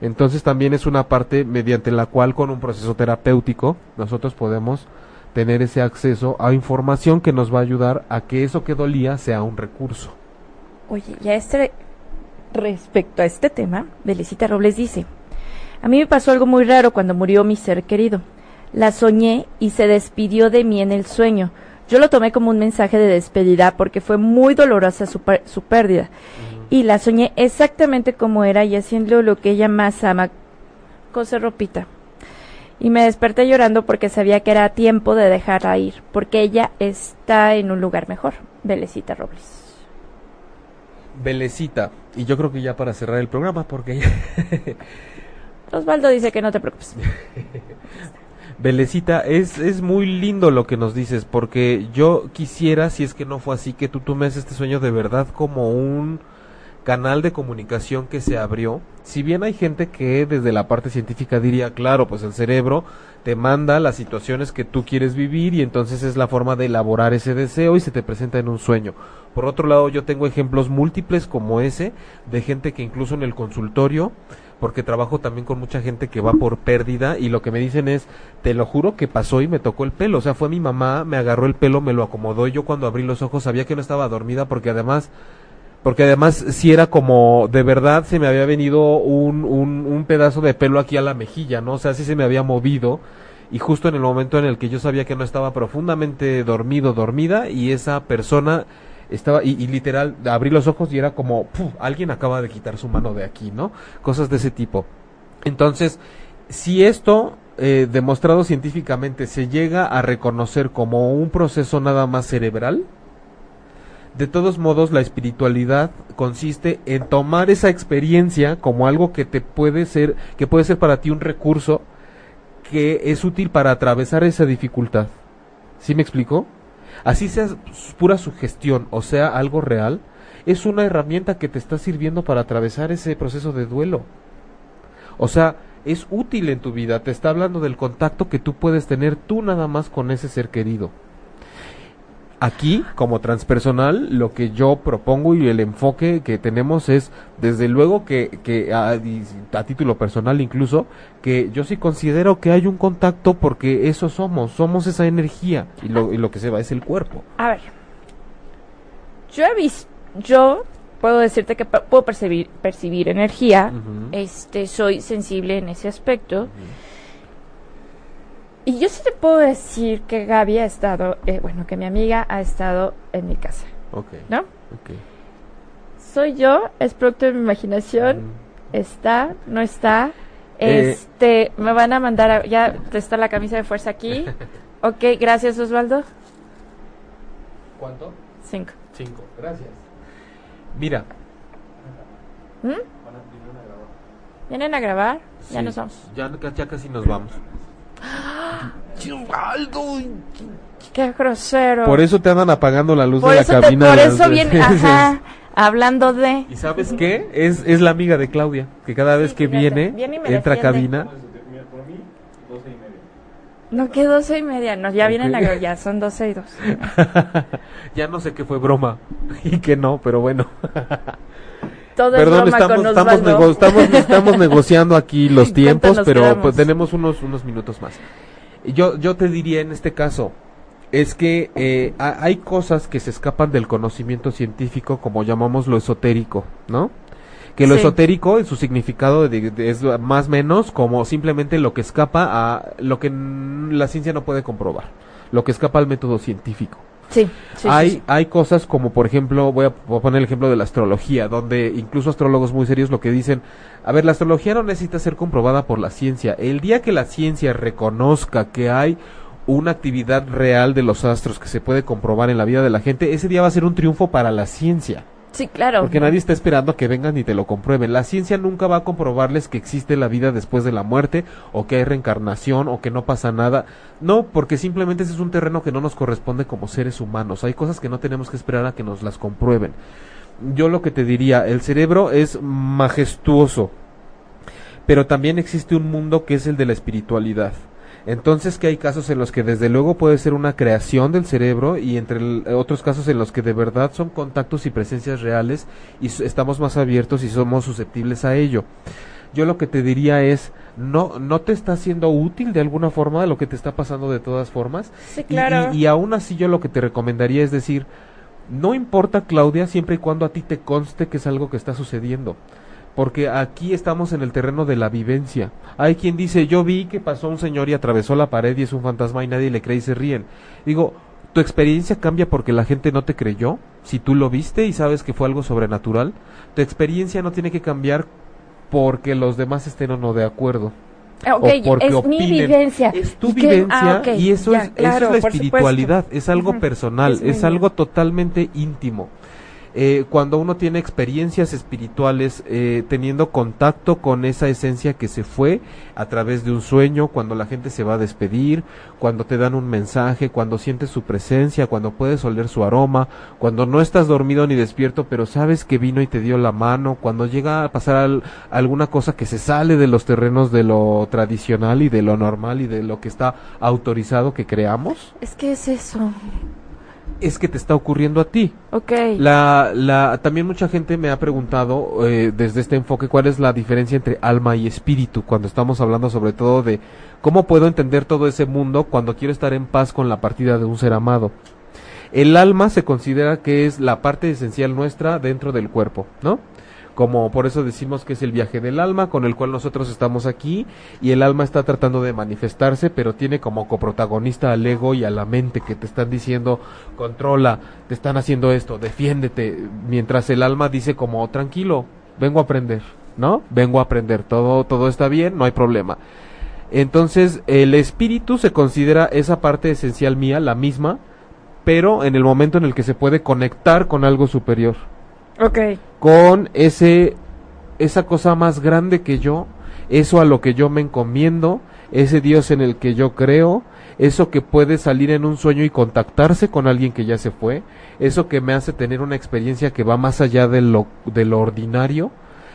Speaker 1: Entonces también es una parte mediante la cual con un proceso terapéutico nosotros podemos tener ese acceso a información que nos va a ayudar a que eso que dolía sea un recurso.
Speaker 3: Oye, ya este respecto a este tema, Belecita Robles dice, a mí me pasó algo muy raro cuando murió mi ser querido. La soñé y se despidió de mí en el sueño. Yo lo tomé como un mensaje de despedida porque fue muy dolorosa su, su pérdida y la soñé exactamente como era y haciendo lo que ella más ama, coser ropita. Y me desperté llorando porque sabía que era tiempo de dejarla ir, porque ella está en un lugar mejor. Belecita Robles.
Speaker 1: Belecita, y yo creo que ya para cerrar el programa, porque...
Speaker 3: Osvaldo dice que no te preocupes.
Speaker 1: Belecita, es, es muy lindo lo que nos dices, porque yo quisiera, si es que no fue así, que tú tomes este sueño de verdad como un canal de comunicación que se abrió. Si bien hay gente que desde la parte científica diría, claro, pues el cerebro te manda las situaciones que tú quieres vivir y entonces es la forma de elaborar ese deseo y se te presenta en un sueño. Por otro lado, yo tengo ejemplos múltiples como ese de gente que incluso en el consultorio porque trabajo también con mucha gente que va por pérdida y lo que me dicen es, te lo juro que pasó y me tocó el pelo, o sea, fue mi mamá, me agarró el pelo, me lo acomodó y yo cuando abrí los ojos sabía que no estaba dormida porque además porque además si era como de verdad se me había venido un, un, un, pedazo de pelo aquí a la mejilla, ¿no? O sea, sí se me había movido y justo en el momento en el que yo sabía que no estaba profundamente dormido, dormida y esa persona estaba y, literal abrí los ojos y era como alguien acaba de quitar su mano de aquí, ¿no? Cosas de ese tipo. Entonces, si esto eh, demostrado científicamente se llega a reconocer como un proceso nada más cerebral, de todos modos la espiritualidad consiste en tomar esa experiencia como algo que te puede ser, que puede ser para ti un recurso que es útil para atravesar esa dificultad. ¿Sí me explico? Así sea pura sugestión o sea algo real, es una herramienta que te está sirviendo para atravesar ese proceso de duelo. O sea, es útil en tu vida, te está hablando del contacto que tú puedes tener tú nada más con ese ser querido. Aquí, como transpersonal, lo que yo propongo y el enfoque que tenemos es, desde luego que, que a, a, título personal incluso, que yo sí considero que hay un contacto porque eso somos, somos esa energía y lo, y lo que se va es el cuerpo.
Speaker 3: A ver, yo he visto, yo puedo decirte que puedo percibir, percibir energía, este, soy sensible en ese aspecto. Y yo sí te puedo decir que Gaby ha estado, eh, bueno, que mi amiga ha estado en mi casa.
Speaker 1: Ok.
Speaker 3: ¿No? Soy yo, es producto de mi imaginación, está, no está. Eh, este, me van a mandar, a, ya está la camisa de fuerza aquí. ok, gracias Osvaldo.
Speaker 1: ¿Cuánto?
Speaker 3: Cinco.
Speaker 1: Cinco, gracias. Mira.
Speaker 3: ¿Mm? ¿Vienen a grabar? Ya nos vamos.
Speaker 1: Ya, ya casi nos vamos.
Speaker 3: Qué grosero.
Speaker 1: Por eso te andan apagando la luz de la cabina.
Speaker 3: por eso viene, ajá, hablando de...
Speaker 1: ¿Y sabes qué? Es, es la amiga de Claudia, que cada vez que viene, entra a cabina...
Speaker 3: No, que doce y media. No, ya
Speaker 1: Ok.
Speaker 3: vienen a... Ya son doce y dos.
Speaker 1: ya no sé qué fue broma y qué no, pero bueno.
Speaker 3: Todo
Speaker 1: Perdón,
Speaker 3: es broma
Speaker 1: estamos,
Speaker 3: con
Speaker 1: estamos, nego- estamos, estamos negociando aquí los
Speaker 3: ¿Cuánto
Speaker 1: tiempos, pero pues tenemos unos, unos minutos más. Yo, yo te diría en este caso, es que eh, ha- hay cosas que se escapan del conocimiento científico, como llamamos lo esotérico, ¿no? Que lo
Speaker 3: Sí.
Speaker 1: esotérico, en su significado de- de- es más menos como simplemente lo que escapa a lo que la ciencia no puede comprobar, lo que escapa al método científico
Speaker 3: Sí, sí,
Speaker 1: hay,
Speaker 3: sí, sí.
Speaker 1: hay cosas como, por ejemplo, voy a, voy a poner el ejemplo de la astrología, donde incluso astrólogos muy serios lo que dicen, a ver, la astrología no necesita ser comprobada por la ciencia. El día que la ciencia reconozca que hay una actividad real de los astros que se puede comprobar en la vida de la gente, ese día va a ser un triunfo para la ciencia.
Speaker 3: Sí, claro.
Speaker 1: Porque nadie está esperando a que vengan y te lo comprueben. La ciencia nunca va a comprobarles que existe la vida después de la muerte, o que hay reencarnación, o que no pasa nada. No, porque simplemente ese es un terreno que no nos corresponde como seres humanos. Hay cosas que no tenemos que esperar a que nos las comprueben. Yo lo que te diría, el cerebro es majestuoso, pero también existe un mundo que es el de la espiritualidad. Entonces que hay casos en los que desde luego puede ser una creación del cerebro y entre el- otros casos en los que de verdad son contactos y presencias reales y estamos más abiertos y somos susceptibles a ello. Yo lo que te diría es, no, no te está siendo útil de alguna forma lo que te está pasando de todas formas.
Speaker 3: Sí,
Speaker 1: Y-
Speaker 3: claro.
Speaker 1: Y, y aún así yo lo que te recomendaría es decir, no importa Claudia siempre y cuando a ti te conste que es algo que está sucediendo. Porque aquí estamos en el terreno de la vivencia. Hay quien dice, yo vi que pasó un señor y atravesó la pared y es un fantasma y nadie le cree y se ríen. Digo, ¿tu experiencia cambia porque la gente no te creyó? Si tú lo viste y sabes que fue algo sobrenatural, tu experiencia no tiene que cambiar porque los demás estén o no de acuerdo.
Speaker 3: Ah,
Speaker 1: o porque
Speaker 3: es mi
Speaker 1: opinen.
Speaker 3: vivencia.
Speaker 1: Es tu vivencia
Speaker 3: Ah,
Speaker 1: y eso,
Speaker 3: ya,
Speaker 1: es, eso
Speaker 3: claro,
Speaker 1: es la espiritualidad, es algo personal,
Speaker 3: es
Speaker 1: algo totalmente íntimo. Eh, cuando uno tiene experiencias espirituales, eh, teniendo contacto con esa esencia que se fue a través de un sueño, cuando la gente se va a despedir, cuando te dan un mensaje, cuando sientes su presencia, cuando puedes oler su aroma, cuando no estás dormido ni despierto, pero sabes que vino y te dio la mano, cuando llega a pasar al- alguna cosa que se sale de los terrenos de lo tradicional y de lo normal y de lo que está autorizado que creamos,
Speaker 3: Es que es eso.
Speaker 1: Es que te está ocurriendo a ti.
Speaker 3: Ok.
Speaker 1: La, la, también mucha gente me ha preguntado eh, desde este enfoque cuál es la diferencia entre alma y espíritu cuando estamos hablando sobre todo de cómo puedo entender todo ese mundo cuando quiero estar en paz con la partida de un ser amado. El alma se considera que es la parte esencial nuestra dentro del cuerpo, ¿no? Como por eso decimos que es el viaje del alma con el cual nosotros estamos aquí y el alma está tratando de manifestarse, pero tiene como coprotagonista al ego y a la mente que te están diciendo controla, te están haciendo esto, defiéndete, mientras el alma dice como tranquilo, vengo a aprender, ¿no? Vengo a aprender, todo todo está bien, no hay problema. Entonces, el espíritu se considera esa parte esencial mía, la misma, pero en el momento en el que se puede conectar con algo superior Con ese esa cosa más grande que yo, eso a lo que yo me encomiendo, ese Dios en el que yo creo, eso que puede salir en un sueño y contactarse con alguien que ya se fue, eso que me hace tener una experiencia que va más allá de lo de lo ordinario,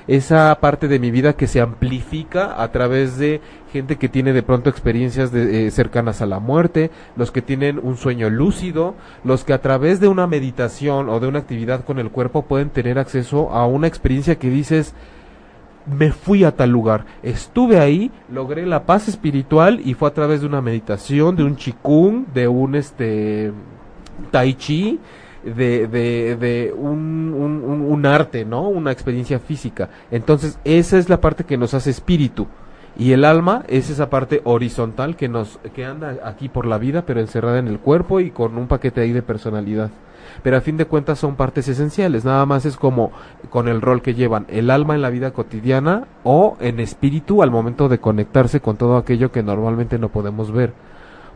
Speaker 1: esa parte de mi vida que se amplifica a través de gente que tiene de pronto experiencias de, eh, cercanas a la muerte, los que tienen un sueño lúcido, los que a través de una meditación o de una actividad con el cuerpo pueden tener acceso a una experiencia que dices, me fui a tal lugar, estuve ahí, logré la paz espiritual y fue a través de una meditación, de un chikung, de un este tai chi, de, de, de un, un, un- arte, ¿no? Una experiencia física. Entonces, esa es la parte que nos hace espíritu. Y el alma es esa parte horizontal que nos, que anda aquí por la vida, pero encerrada en el cuerpo y con un paquete ahí de personalidad. Pero a fin de cuentas son partes esenciales, nada más es como con el rol que llevan el alma en la vida cotidiana o en espíritu al momento de conectarse con todo aquello que normalmente no podemos ver.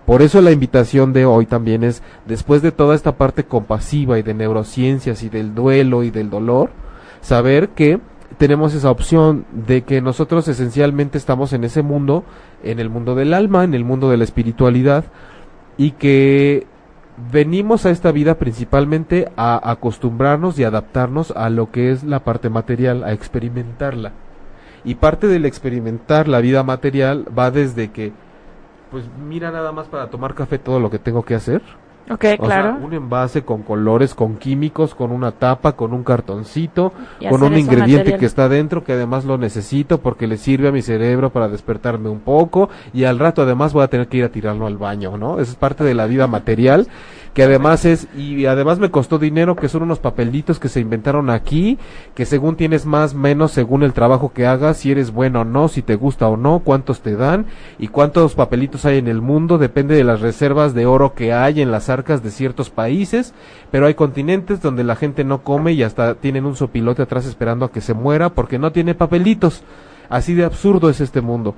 Speaker 1: Por eso la invitación de hoy también es, después de toda esta parte compasiva y de neurociencias y del duelo y del dolor, saber que tenemos esa opción de que nosotros esencialmente estamos en ese mundo, en el mundo del alma, en el mundo de la espiritualidad, y que venimos a esta vida principalmente a acostumbrarnos y adaptarnos a lo que es la parte material, a experimentarla. Y parte del experimentar la vida material va desde que pues mira nada más para tomar café todo lo que tengo que hacer.
Speaker 3: Ok,
Speaker 1: O sea,
Speaker 3: claro.
Speaker 1: un envase con colores, con químicos, con una tapa, con un cartoncito, con un ingrediente
Speaker 3: material.
Speaker 1: que está dentro, que además lo necesito porque le sirve a mi cerebro para despertarme un poco y al rato además voy a tener que ir a tirarlo al baño, ¿no? Eso es parte de la vida material, que además es, y además me costó dinero, que son unos papelitos que se inventaron aquí, que según tienes más, menos, según el trabajo que hagas, si eres bueno o no, si te gusta o no, cuántos te dan y cuántos papelitos hay en el mundo, depende de las reservas de oro que hay en las arcas de ciertos países, pero hay continentes donde la gente no come y hasta tienen un sopilote atrás esperando a que se muera porque no tiene papelitos. Así de absurdo es este mundo.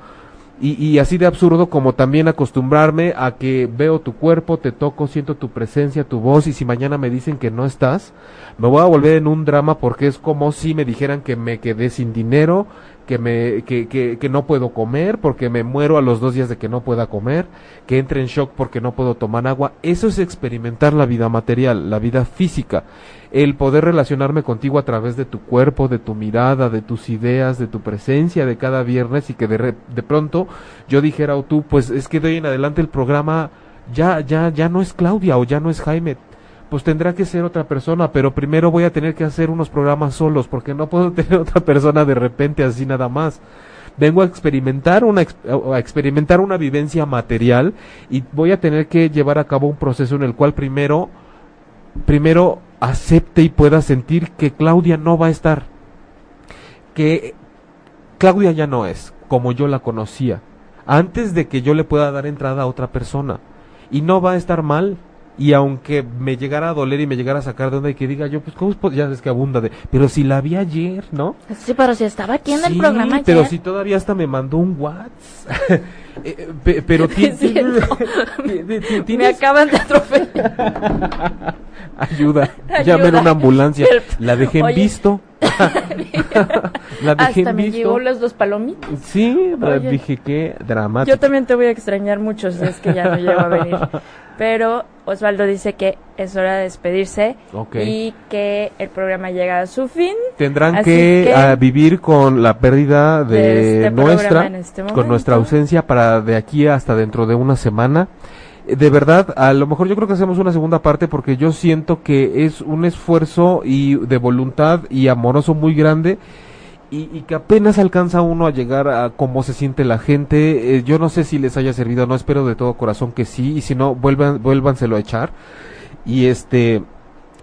Speaker 1: Y, y así de absurdo como también acostumbrarme a que veo tu cuerpo, te toco, siento tu presencia, tu voz y si mañana me dicen que no estás, me voy a volver en un drama porque es como si me dijeran que me quedé sin dinero, que me que, que, que no puedo comer porque me muero a los dos días de que no pueda comer, que entre en shock porque no puedo tomar agua. Eso es experimentar la vida material, la vida física, el poder relacionarme contigo a través de tu cuerpo, de tu mirada, de tus ideas, de tu presencia de cada viernes y que de, re- de pronto yo dijera o tú, pues es que de hoy en adelante el programa ya ya ya no es Claudia o ya no es Jaime, pues tendrá que ser otra persona, pero primero voy a tener que hacer unos programas solos, porque no puedo tener otra persona de repente así nada más. Vengo a experimentar una ex- a experimentar una vivencia material y voy a tener que llevar a cabo un proceso en el cual primero primero acepte y pueda sentir que Claudia no va a estar. Que Claudia ya no es como yo la conocía, antes de que yo le pueda dar entrada a otra persona. Y no va a estar mal. Y aunque me llegara a doler y me llegara a sacar de onda y que diga yo, pues cómo es ya es que abunda de, pero si la vi ayer, ¿no?
Speaker 3: Sí, pero si estaba aquí en el
Speaker 1: Sí,
Speaker 3: programa
Speaker 1: pero
Speaker 3: ayer.
Speaker 1: si todavía hasta me mandó un WhatsApp. Eh, eh, pe- pero
Speaker 3: Me acaban de atropellar.
Speaker 1: ayuda,
Speaker 3: Ayuda.
Speaker 1: llamen una ambulancia. La dejé en visto. la dejé
Speaker 3: Hasta
Speaker 1: en
Speaker 3: me
Speaker 1: visto.
Speaker 3: llegó los dos palomitas.
Speaker 1: Sí,
Speaker 3: Oye.
Speaker 1: dije que dramático.
Speaker 3: Yo también te voy a extrañar mucho si es que ya no llego a venir. Pero Osvaldo dice que es hora de despedirse
Speaker 1: Ok.
Speaker 3: y que el programa llega a su fin.
Speaker 1: Tendrán que,
Speaker 3: que-
Speaker 1: ah, vivir con la pérdida de,
Speaker 3: De este
Speaker 1: nuestra,
Speaker 3: este
Speaker 1: con nuestra ausencia para de aquí hasta dentro de una semana. De verdad, a lo mejor yo creo que hacemos una segunda parte porque yo siento que es un esfuerzo y de voluntad y amoroso muy grande y, y que apenas alcanza uno a llegar a cómo se siente la gente. Eh, yo no sé si les haya servido, no espero de todo corazón que sí y si no vuelvan vuélvanselo a echar y este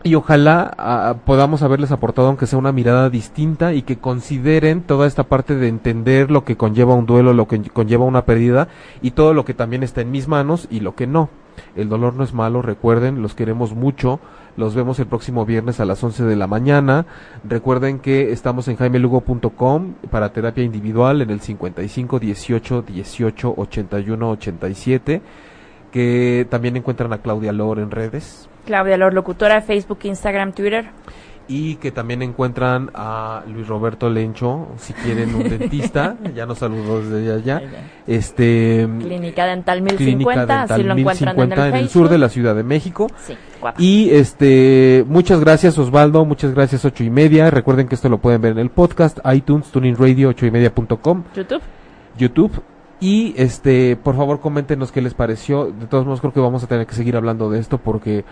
Speaker 1: y ojalá ah, podamos haberles aportado aunque sea una mirada distinta y que consideren toda esta parte de entender lo que conlleva un duelo, lo que conlleva una pérdida y todo lo que también está en mis manos y lo que no. El dolor no es malo, recuerden, los queremos mucho. Los vemos el próximo viernes a las 11 de la mañana. Recuerden que estamos en jaimelugo.com para terapia individual en el 55 18 18 81 87. Que también encuentran a Claudia Lor en redes.
Speaker 3: Claudia Lor, locutora, Facebook, Instagram, Twitter.
Speaker 1: Y que también encuentran a Luis Roberto Lencho, si quieren un dentista, ya nos saludó desde allá. Este
Speaker 3: Clínica Dental 1050,
Speaker 1: Clínica Dental
Speaker 3: así lo encuentran en el,
Speaker 1: 1050 en el sur de la Ciudad de México.
Speaker 3: Sí, guapa.
Speaker 1: Y este, muchas gracias Osvaldo, muchas gracias ocho y media. Recuerden que esto lo pueden ver en el podcast, iTunes, Tuning Radio, ocho y media.com,
Speaker 3: YouTube.
Speaker 1: YouTube. Y este, por favor coméntenos qué les pareció. De todos modos creo que vamos a tener que seguir hablando de esto porque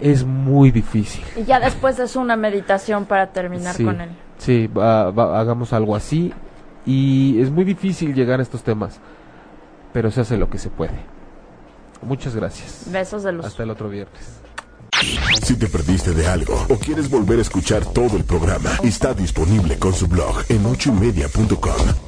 Speaker 1: es muy difícil.
Speaker 3: Y ya después es una meditación para terminar
Speaker 1: Sí.
Speaker 3: con él.
Speaker 1: Sí, va- va- hagamos algo así. Y es muy difícil llegar a estos temas, pero se hace lo que se puede. Muchas gracias.
Speaker 3: Besos de luz.
Speaker 1: Hasta el otro viernes.
Speaker 2: Si te perdiste de algo o quieres volver a escuchar todo el programa, está disponible con su blog en ochoymedia.com.